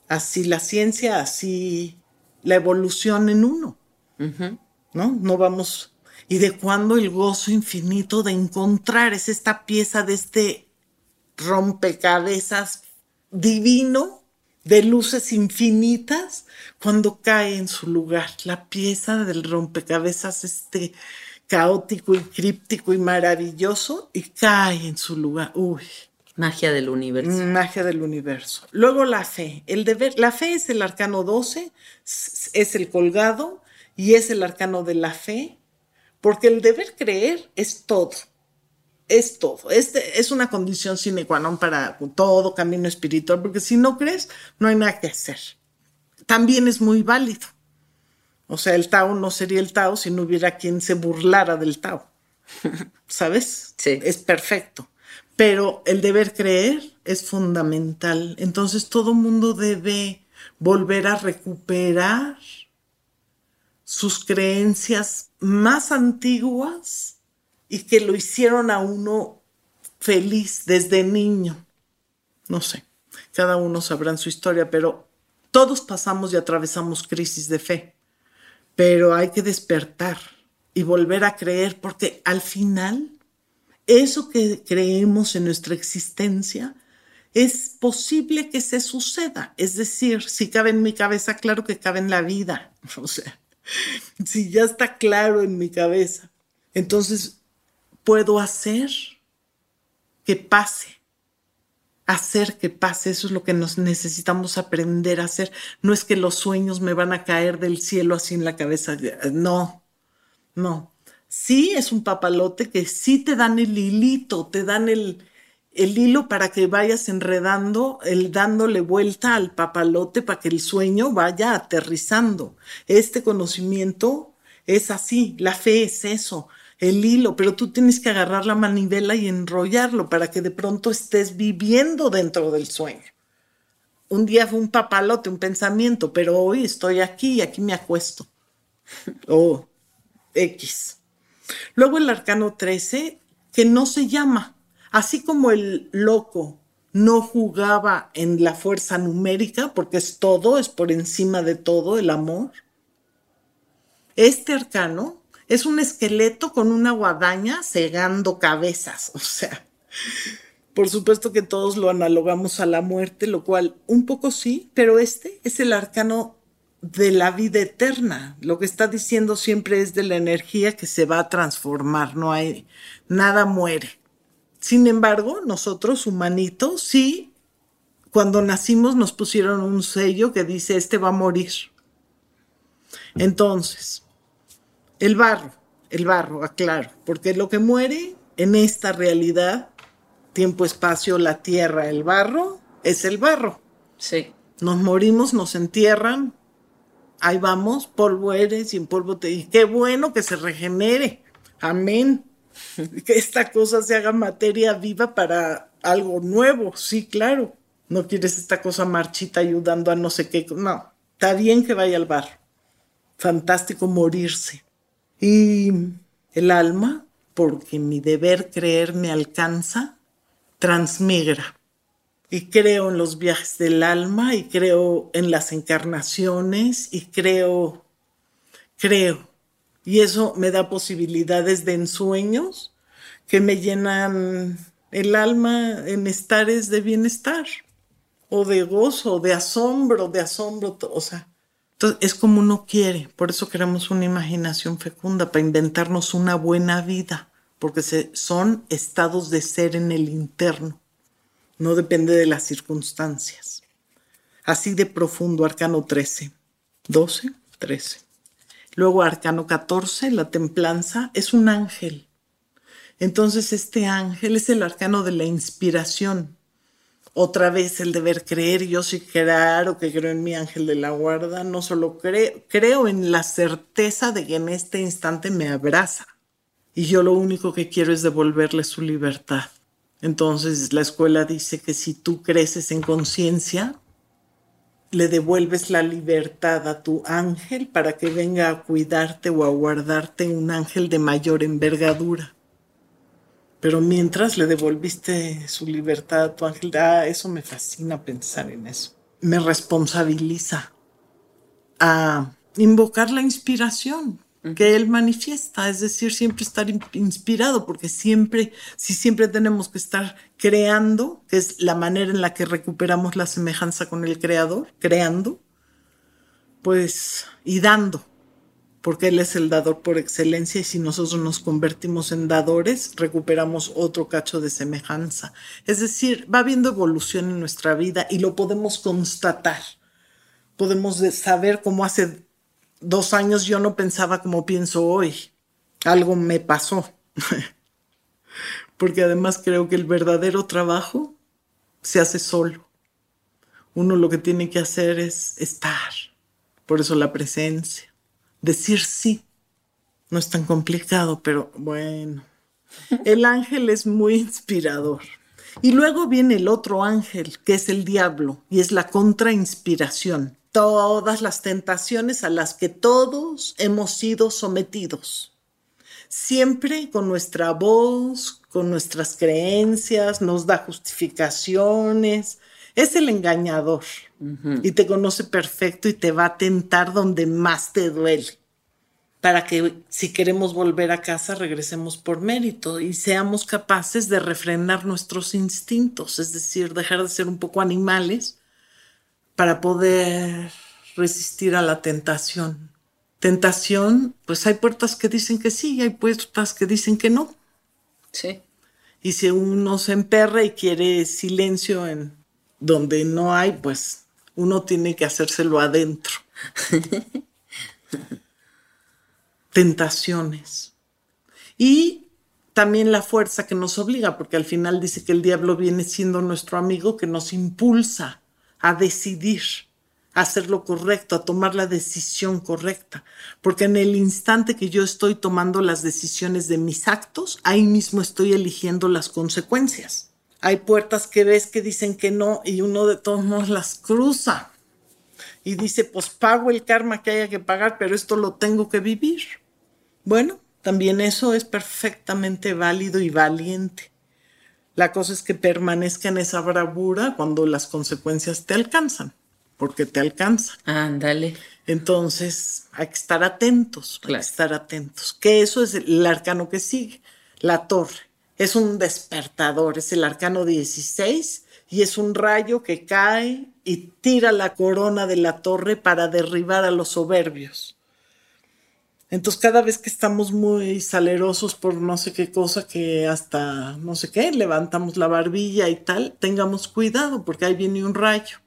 Así la ciencia, así la evolución en uno. ¿No? No vamos. ¿Y de cuándo el gozo infinito de encontrar es esta pieza de este rompecabezas divino de luces infinitas cuando cae en su lugar la pieza del rompecabezas este caótico y críptico y maravilloso y cae en su lugar. Uy. Magia del universo. Magia del universo. Luego la fe. El deber, la fe es el arcano 12, es el colgado y es el arcano de la fe, porque el deber creer es todo es todo. Este es una condición sine qua non para todo camino espiritual, porque si no crees, no hay nada que hacer. También es muy válido. O sea, el Tao no sería el Tao si no hubiera quien se burlara del Tao. ¿Sabes? Sí. Es perfecto. Pero el deber creer es fundamental. Entonces todo mundo debe volver a recuperar sus creencias más antiguas y que lo hicieron a uno feliz desde niño. No sé, cada uno sabrá en su historia, pero todos pasamos y atravesamos crisis de fe. Pero hay que despertar y volver a creer porque al final eso que creemos en nuestra existencia es posible que se suceda. Es decir, si cabe en mi cabeza, claro que cabe en la vida. O sea, si ya está claro en mi cabeza. Entonces, puedo hacer que pase. Hacer que pase, eso es lo que nos necesitamos aprender a hacer. No es que los sueños me van a caer del cielo así en la cabeza. No, no. Sí es un papalote que sí te dan el hilito, te dan el, el hilo para que vayas enredando, el dándole vuelta al papalote para que el sueño vaya aterrizando. Este conocimiento es así, la fe es eso, el hilo, pero tú tienes que agarrar la manivela y enrollarlo para que de pronto estés viviendo dentro del sueño. Un día fue un papalote, un pensamiento, pero hoy estoy aquí y aquí me acuesto. O X. Luego el arcano 13, que no se llama, Así como el loco no jugaba en la fuerza numérica, porque es todo, es por encima de todo el amor. Este arcano es un esqueleto con una guadaña cegando cabezas, o sea, por supuesto que todos lo analogamos a la muerte, lo cual un poco sí, pero este es el arcano de la vida eterna. Lo que está diciendo siempre es de la energía que se va a transformar, no hay nada muere. Sin embargo, nosotros, humanitos, sí, cuando nacimos nos pusieron un sello que dice, este va a morir. Entonces, el barro, el barro, aclaro, porque lo que muere en esta realidad, tiempo, espacio, la tierra, el barro, es el barro. Sí. Nos morimos, nos entierran, ahí vamos, polvo eres y en polvo te... Y qué bueno que se regenere. Amén. que esta cosa se haga materia viva para algo nuevo, sí, claro. No quieres esta cosa marchita ayudando a no sé qué. No, está bien que vaya al bar. Fantástico morirse. Y el alma, porque mi deber creer me alcanza, transmigra. Y creo en los viajes del alma y creo en las encarnaciones y creo, creo y eso me da posibilidades de ensueños que me llenan el alma en estares de bienestar o de gozo, de asombro, de asombro, o sea, es como uno quiere, por eso queremos una imaginación fecunda, para inventarnos una buena vida, porque son estados de ser en el interno, no depende de las circunstancias. Así de profundo, arcano 13, 12, 13. Luego arcano 14, la templanza, es un ángel. Entonces este ángel es el arcano de la inspiración. Otra vez el deber creer, yo sí claro que creo en mi ángel de la guarda, no solo creo, creo en la certeza de que en este instante me abraza. Y yo lo único que quiero es devolverle su libertad. Entonces la escuela dice que si tú creces en conciencia, le devuelves la libertad a tu ángel para que venga a cuidarte o a guardarte un ángel de mayor envergadura. Pero mientras le devolviste su libertad a tu ángel, ah, eso me fascina pensar en eso. Me responsabiliza a invocar la inspiración, que él manifiesta, es decir, siempre estar inspirado, porque siempre, si siempre tenemos que estar creando, que es la manera en la que recuperamos la semejanza con el creador, creando, pues, y dando, porque él es el dador por excelencia y si nosotros nos convertimos en dadores, recuperamos otro cacho de semejanza. Es decir, va habiendo evolución en nuestra vida y lo podemos constatar. Podemos saber cómo hace dos años yo no pensaba como pienso hoy. Algo me pasó. Porque además creo que el verdadero trabajo se hace solo. Uno lo que tiene que hacer es estar. Por eso la presencia. Decir sí. No es tan complicado, pero bueno. El ángel es muy inspirador. Y luego viene el otro ángel, que es el diablo, y es la contrainspiración todas las tentaciones a las que todos hemos sido sometidos. Siempre con nuestra voz, con nuestras creencias, nos da justificaciones. Es el engañador y te conoce perfecto y te va a tentar donde más te duele para que si queremos volver a casa regresemos por mérito y seamos capaces de refrenar nuestros instintos, es decir, dejar de ser un poco animales para poder resistir a la tentación. Tentación, pues hay puertas que dicen que sí y hay puertas que dicen que no. Sí. Y si uno se emperra y quiere silencio en donde no hay, pues uno tiene que hacérselo adentro. Tentaciones. Y también la fuerza que nos obliga, porque al final dice que el diablo viene siendo nuestro amigo que nos impulsa a decidir, a hacer lo correcto, a tomar la decisión correcta. Porque en el instante que yo estoy tomando las decisiones de mis actos, ahí mismo estoy eligiendo las consecuencias. Hay puertas que ves que dicen que no y uno de todos modos las cruza y dice, pues pago el karma que haya que pagar, pero esto lo tengo que vivir. Bueno, también eso es perfectamente válido y valiente. La cosa es que permanezca en esa bravura cuando las consecuencias te alcanzan, porque te alcanzan. Ándale. Entonces, hay que estar atentos, hay que estar atentos. Que eso es el arcano que sigue, la torre. Es un despertador, es el arcano 16 y es un rayo que cae y tira la corona de la torre para derribar a los soberbios. Entonces, cada vez que estamos muy salerosos por no sé qué cosa, que hasta no sé qué, levantamos la barbilla y tal, tengamos cuidado porque ahí viene un rayo.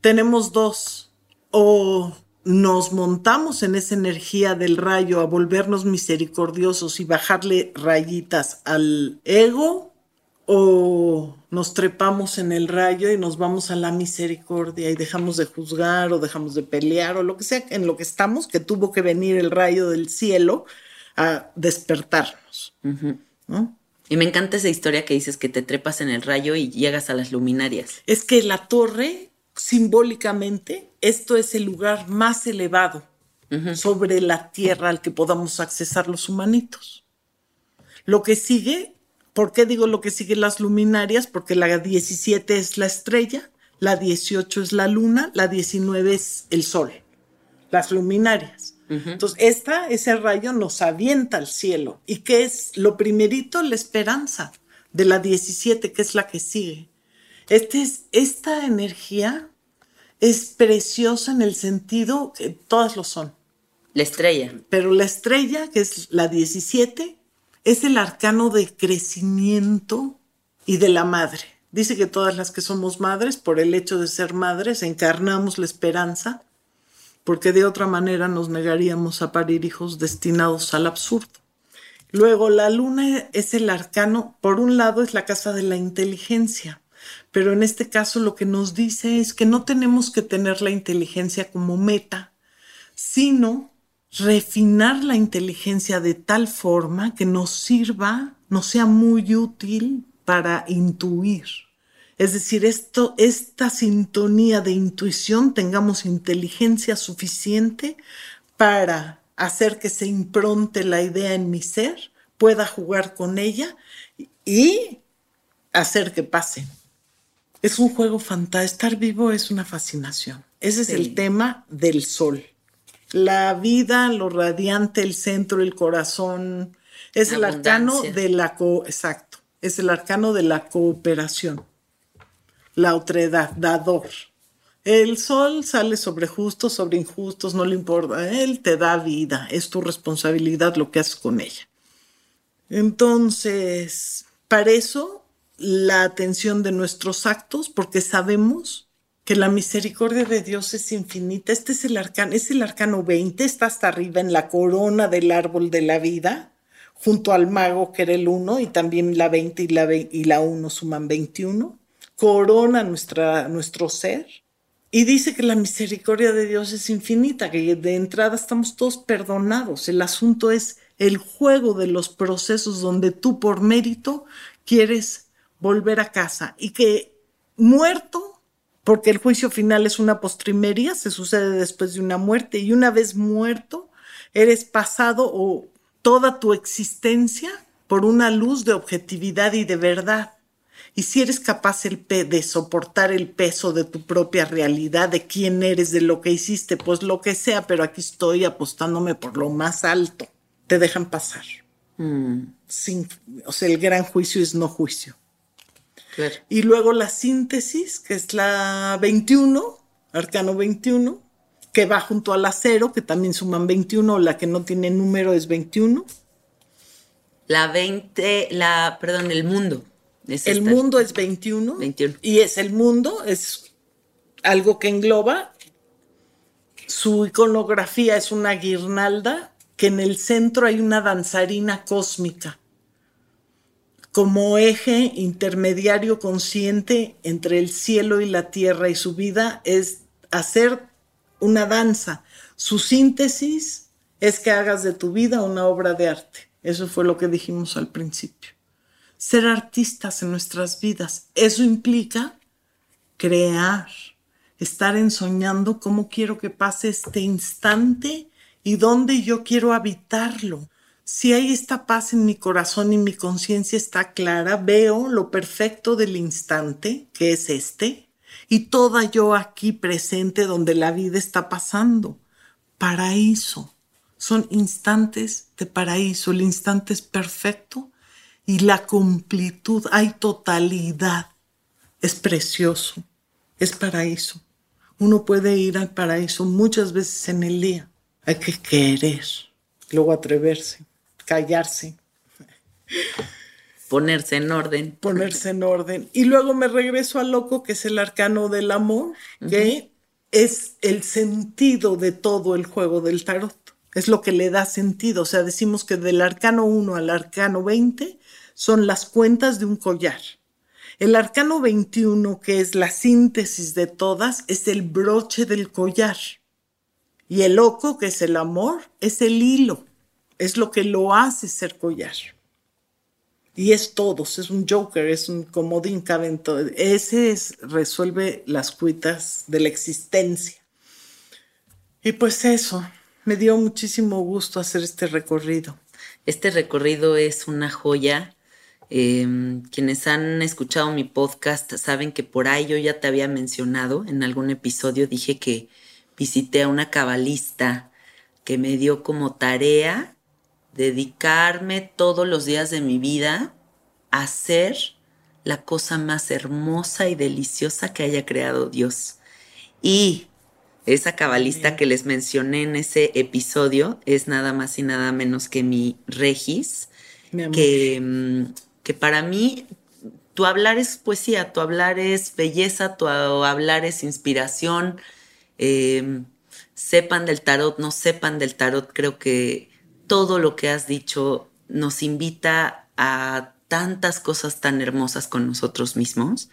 Tenemos dos. O nos montamos en esa energía del rayo a volvernos misericordiosos y bajarle rayitas al ego, o nos trepamos en el rayo y nos vamos a la misericordia y dejamos de juzgar o dejamos de pelear o lo que sea en lo que estamos, que tuvo que venir el rayo del cielo a despertarnos. ¿no? Y me encanta esa historia que dices que te trepas en el rayo y llegas a las luminarias. Es que la torre, simbólicamente, esto es el lugar más elevado sobre la tierra al que podamos accesar los humanitos. Lo que sigue, ¿por qué digo lo que sigue las luminarias? Porque la 17 es la estrella, la 18 es la luna, la 19 es el sol, las luminarias. Entonces, esta, ese rayo nos avienta al cielo. ¿Y qué es? Lo primerito, la esperanza de la 17, que es la que sigue. Este es, esta energía es preciosa en el sentido que todas lo son. La estrella. Pero la estrella, que es la 17, es el arcano de crecimiento y de la madre. Dice que todas las que somos madres, por el hecho de ser madres, encarnamos la esperanza, porque de otra manera nos negaríamos a parir hijos destinados al absurdo. Luego, la luna es el arcano, por un lado es la casa de la inteligencia, pero en este caso lo que nos dice es que no tenemos que tener la inteligencia como meta, sino refinar la inteligencia de tal forma que nos sirva, nos sea muy útil para intuir. Es decir, esto, esta sintonía de intuición, tengamos inteligencia suficiente para hacer que se impronte la idea en mi ser, pueda jugar con ella y hacer que pase. Es un juego fantástico. Estar vivo es una fascinación. Ese es Sí. el tema del sol. La vida, lo radiante, el centro, el corazón. Es el arcano de la co exacto. Es el arcano de la cooperación. La otredad, dador. El sol sale sobre justos, sobre injustos, no le importa. Él te da vida. Es tu responsabilidad lo que haces con ella. Entonces, para eso, la atención de nuestros actos, porque sabemos que la misericordia de Dios es infinita. Este es el arcano, es el arcano 20, está hasta arriba en la corona del árbol de la vida, junto al mago que era el 1, y también la 20 y la, ve- y la 1 suman 21. Corona nuestra, nuestro ser. Y dice que la misericordia de Dios es infinita, que de entrada estamos todos perdonados. El asunto es el juego de los procesos donde tú por mérito quieres volver a casa y que muerto, porque el juicio final es una postrimería, se sucede después de una muerte y una vez muerto, eres pasado o toda tu existencia por una luz de objetividad y de verdad. Y si eres capaz el de soportar el peso de tu propia realidad, de quién eres, de lo que hiciste, pues lo que sea, pero aquí estoy apostándome por lo más alto, te dejan pasar. Sin, o sea, el gran juicio es no juicio. Claro. Y luego la síntesis, que es la 21, arcano 21, que va junto a la 0, que también suman 21, la que no tiene número es 21. La 20, la, perdón, el mundo. Es El esta. mundo es 21. 21. Y es el mundo, es algo que engloba. Su iconografía es una guirnalda que en el centro hay una danzarina cósmica. Como eje intermediario consciente entre el cielo y la tierra y su vida es hacer una danza. Su síntesis es que hagas de tu vida una obra de arte. Eso fue lo que dijimos al principio. Ser artistas en nuestras vidas. Eso implica crear, estar ensoñando cómo quiero que pase este instante y dónde yo quiero habitarlo. Si hay esta paz en mi corazón y mi conciencia está clara, veo lo perfecto del instante, que es este, y toda yo aquí presente donde la vida está pasando. Paraíso. Son instantes de paraíso. El instante es perfecto y la completud, hay totalidad. Es precioso. Es paraíso. Uno puede ir al paraíso muchas veces en el día. Hay que querer, luego atreverse, callarse. Ponerse en orden. Ponerse en orden. Y luego me regreso al loco, que es el arcano del amor, que es el sentido de todo el juego del tarot. Es lo que le da sentido. O sea, decimos que del arcano 1 al arcano 20 son las cuentas de un collar. El arcano 21, que es la síntesis de todas, es el broche del collar. Y el loco, que es el amor, es el hilo. Es lo que lo hace ser collar y es todos, es un joker, es un comodín, cabe Ese es, resuelve las cuitas de la existencia. Y pues eso, me dio muchísimo gusto hacer este recorrido. Este recorrido es una joya. Em, quienes han escuchado mi podcast saben que por ahí yo ya te había mencionado en algún episodio, dije que visité a una cabalista que me dio como tarea dedicarme todos los días de mi vida a hacer la cosa más hermosa y deliciosa que haya creado Dios. Y esa cabalista que les mencioné en ese episodio es nada más y nada menos que mi Regis, que, mm, que para mí tu hablar es poesía, tu hablar es belleza, tu hablar es inspiración. Em, sepan del tarot, no sepan del tarot, creo que todo lo que has dicho nos invita a tantas cosas tan hermosas con nosotros mismos.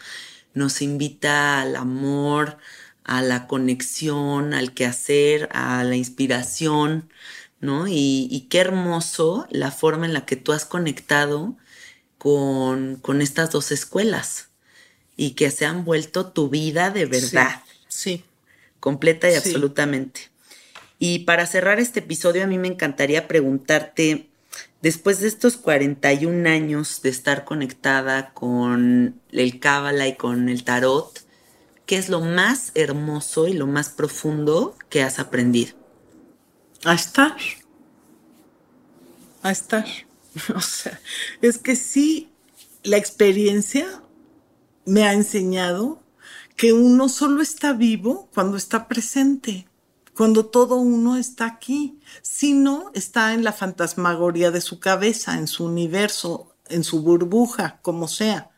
Nos invita al amor, a la conexión, al quehacer, a la inspiración, ¿no? Y, qué hermoso la forma en la que tú has conectado con, con estas dos escuelas y que se han vuelto tu vida de verdad. Sí. Completa y absolutamente. Y para cerrar este episodio, a mí me encantaría preguntarte, después de estos 41 años de estar conectada con el Cábala y con el Tarot, ¿qué es lo más hermoso y lo más profundo que has aprendido? A estar. A estar. O sea, es que sí, la experiencia me ha enseñado que uno solo está vivo cuando está presente cuando todo uno está aquí, sino está en la fantasmagoría de su cabeza, en su universo, en su burbuja, como sea.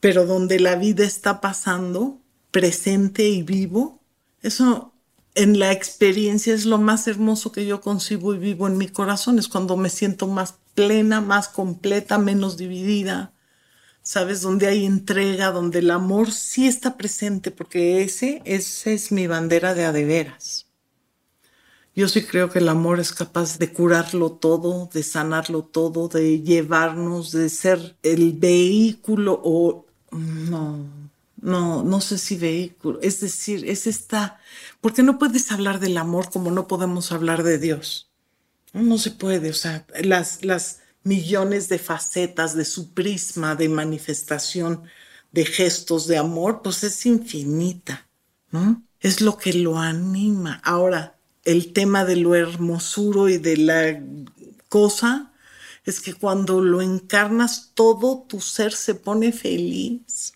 Pero donde la vida está pasando, presente y vivo, eso en la experiencia es lo más hermoso que yo concibo y vivo en mi corazón, es cuando me siento más plena, más completa, menos dividida. ¿Sabes? Donde hay entrega, donde el amor sí está presente, porque ese, ese es mi bandera de adeveras. Yo sí creo que el amor es capaz de curarlo todo, de sanarlo todo, de llevarnos, de ser el vehículo o no, no, no sé si vehículo. Es decir, es esta, porque no puedes hablar del amor como no podemos hablar de Dios. No, se puede, o sea, las, las millones de facetas de su prisma de manifestación de gestos de amor, pues es infinita, ¿no? Es lo que lo anima. Ahora, el tema de lo hermosuro y de la cosa es que cuando lo encarnas todo tu ser se pone feliz.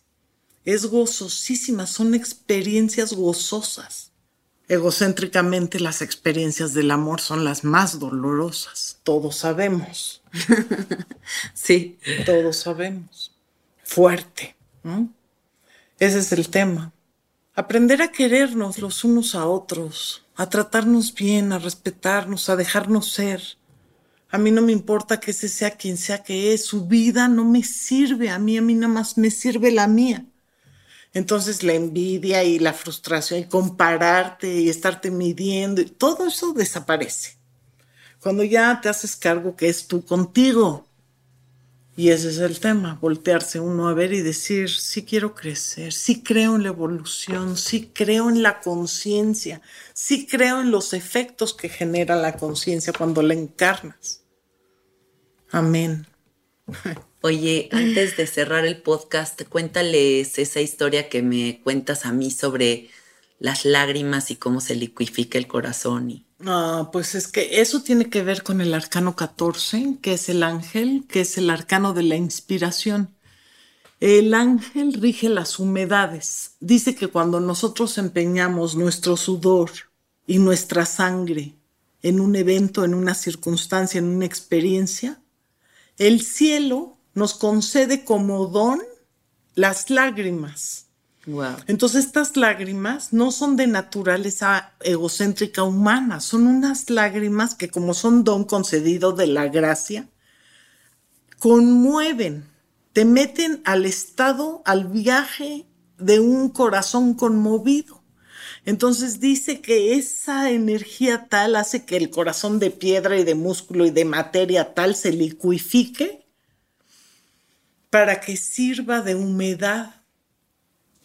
Es gozosísima, son experiencias gozosas. Egocéntricamente las experiencias del amor son las más dolorosas, todos sabemos. sí. Todos sabemos. Fuerte. Ese es el tema. Aprender a querernos los unos a otros, a tratarnos bien, a respetarnos, a dejarnos ser, A mí no me importa que ese sea quien sea que es, su vida no me sirve a mí, a mí nada más me sirve la mía. Entonces la envidia y la frustración y compararte y estarte midiendo, todo eso desaparece. Cuando ya te haces cargo que es tú contigo. Y ese es el tema, voltearse uno a ver y decir, sí quiero crecer, sí creo en la evolución, sí creo en la conciencia, sí creo en los efectos que genera la conciencia cuando la encarnas. Amén. Oye, antes de cerrar el podcast, cuéntales esa historia que me cuentas a mí sobre las lágrimas y cómo se liquifica el corazón. Y... Ah, pues es que eso tiene que ver con el arcano 14, que es el ángel, que es el arcano de la inspiración. El ángel rige las humedades. Dice que cuando nosotros empeñamos nuestro sudor y nuestra sangre en un evento, en una circunstancia, en una experiencia, el cielo nos concede como don las lágrimas. Entonces estas lágrimas no son de naturaleza egocéntrica humana, son unas lágrimas que como son don concedido de la gracia, conmueven, te meten al estado, al viaje de un corazón conmovido. Entonces dice que esa energía tal hace que el corazón de piedra y de músculo y de materia tal se liquifique para que sirva de humedad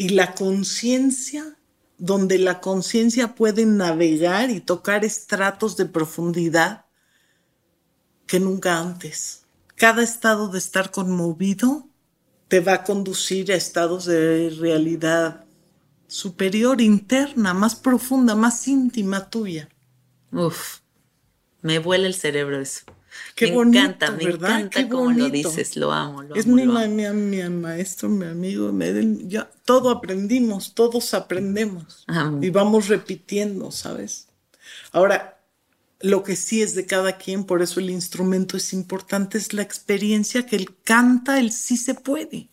y la conciencia, donde la conciencia puede navegar y tocar estratos de profundidad que nunca antes. Cada estado de estar conmovido te va a conducir a estados de realidad superior, interna, más profunda, más íntima tuya. Uf, me vuela el cerebro eso. Qué me encanta, me encanta como lo dices, lo amo. Lo es mi, mi, maestro, mi amigo, ya, todo aprendimos, todos aprendemos y vamos repitiendo, ¿sabes? Ahora, lo que sí es de cada quien, por eso el instrumento es importante, es la experiencia que él canta, él sí se puede.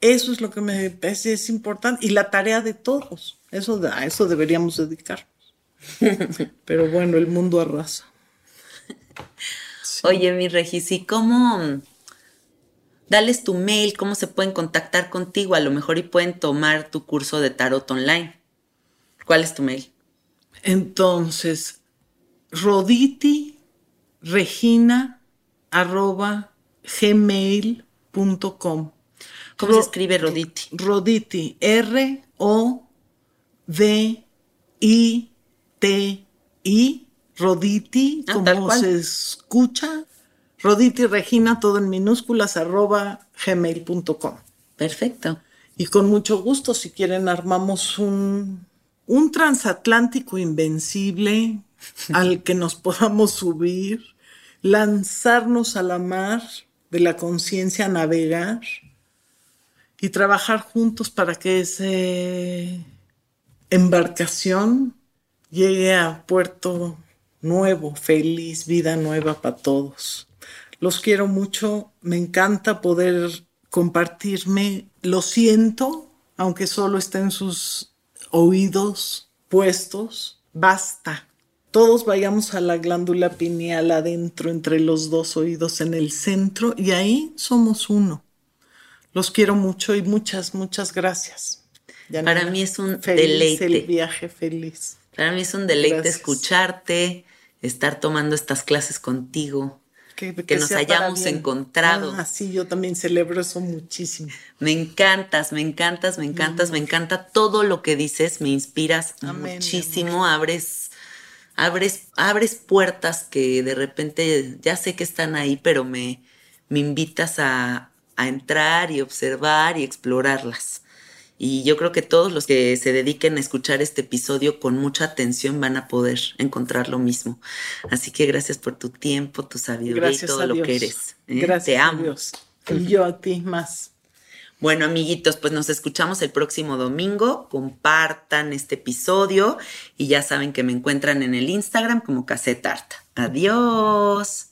Eso es lo que me parece es importante y la tarea de todos. Eso, a eso deberíamos dedicarnos. Pero bueno, el mundo arrasa. Oye, mi Regis, ¿y cómo? Dales tu mail, cómo se pueden contactar contigo. A lo mejor y pueden tomar tu curso de tarot online. ¿Cuál es tu mail? Entonces, roditi regina arroba gmail.com. ¿Cómo se escribe Roditi? Roditi, R-O-D-I-T-I Roditi, ah, como se escucha. Roditi Regina, todo en minúsculas, arroba gmail.com. Perfecto. Y con mucho gusto, si quieren, armamos un, un transatlántico invencible al que nos podamos subir, lanzarnos a la mar de la conciencia, navegar y trabajar juntos para que esa embarcación llegue a puerto nuevo, feliz, vida nueva para todos. Los quiero mucho, me encanta poder compartirme, lo siento, aunque solo estén sus oídos puestos, basta. Todos vayamos a la glándula pineal adentro, entre los dos oídos en el centro, y ahí somos uno. Los quiero mucho y muchas, muchas gracias. Para mí es un deleite. El viaje feliz. Para mí es un deleite escucharte, estar tomando estas clases contigo, que, nos hayamos encontrado. Ah, sí, yo también celebro eso muchísimo. Me encantas, me encantas, me encantas, me encanta todo lo que dices, me inspiras muchísimo, abres, abres, abres puertas que de repente ya sé que están ahí, pero me, me invitas a, a entrar y observar y explorarlas. Y yo creo que todos los que se dediquen a escuchar este episodio con mucha atención van a poder encontrar lo mismo. Así que gracias por tu tiempo, tu sabiduría y todo lo que eres. ¿eh? Gracias. Te amo. Dios. Y yo a ti más. Bueno, amiguitos, pues nos escuchamos el próximo domingo. Compartan este episodio y ya saben que me encuentran en el Instagram como Casetarta. Adiós.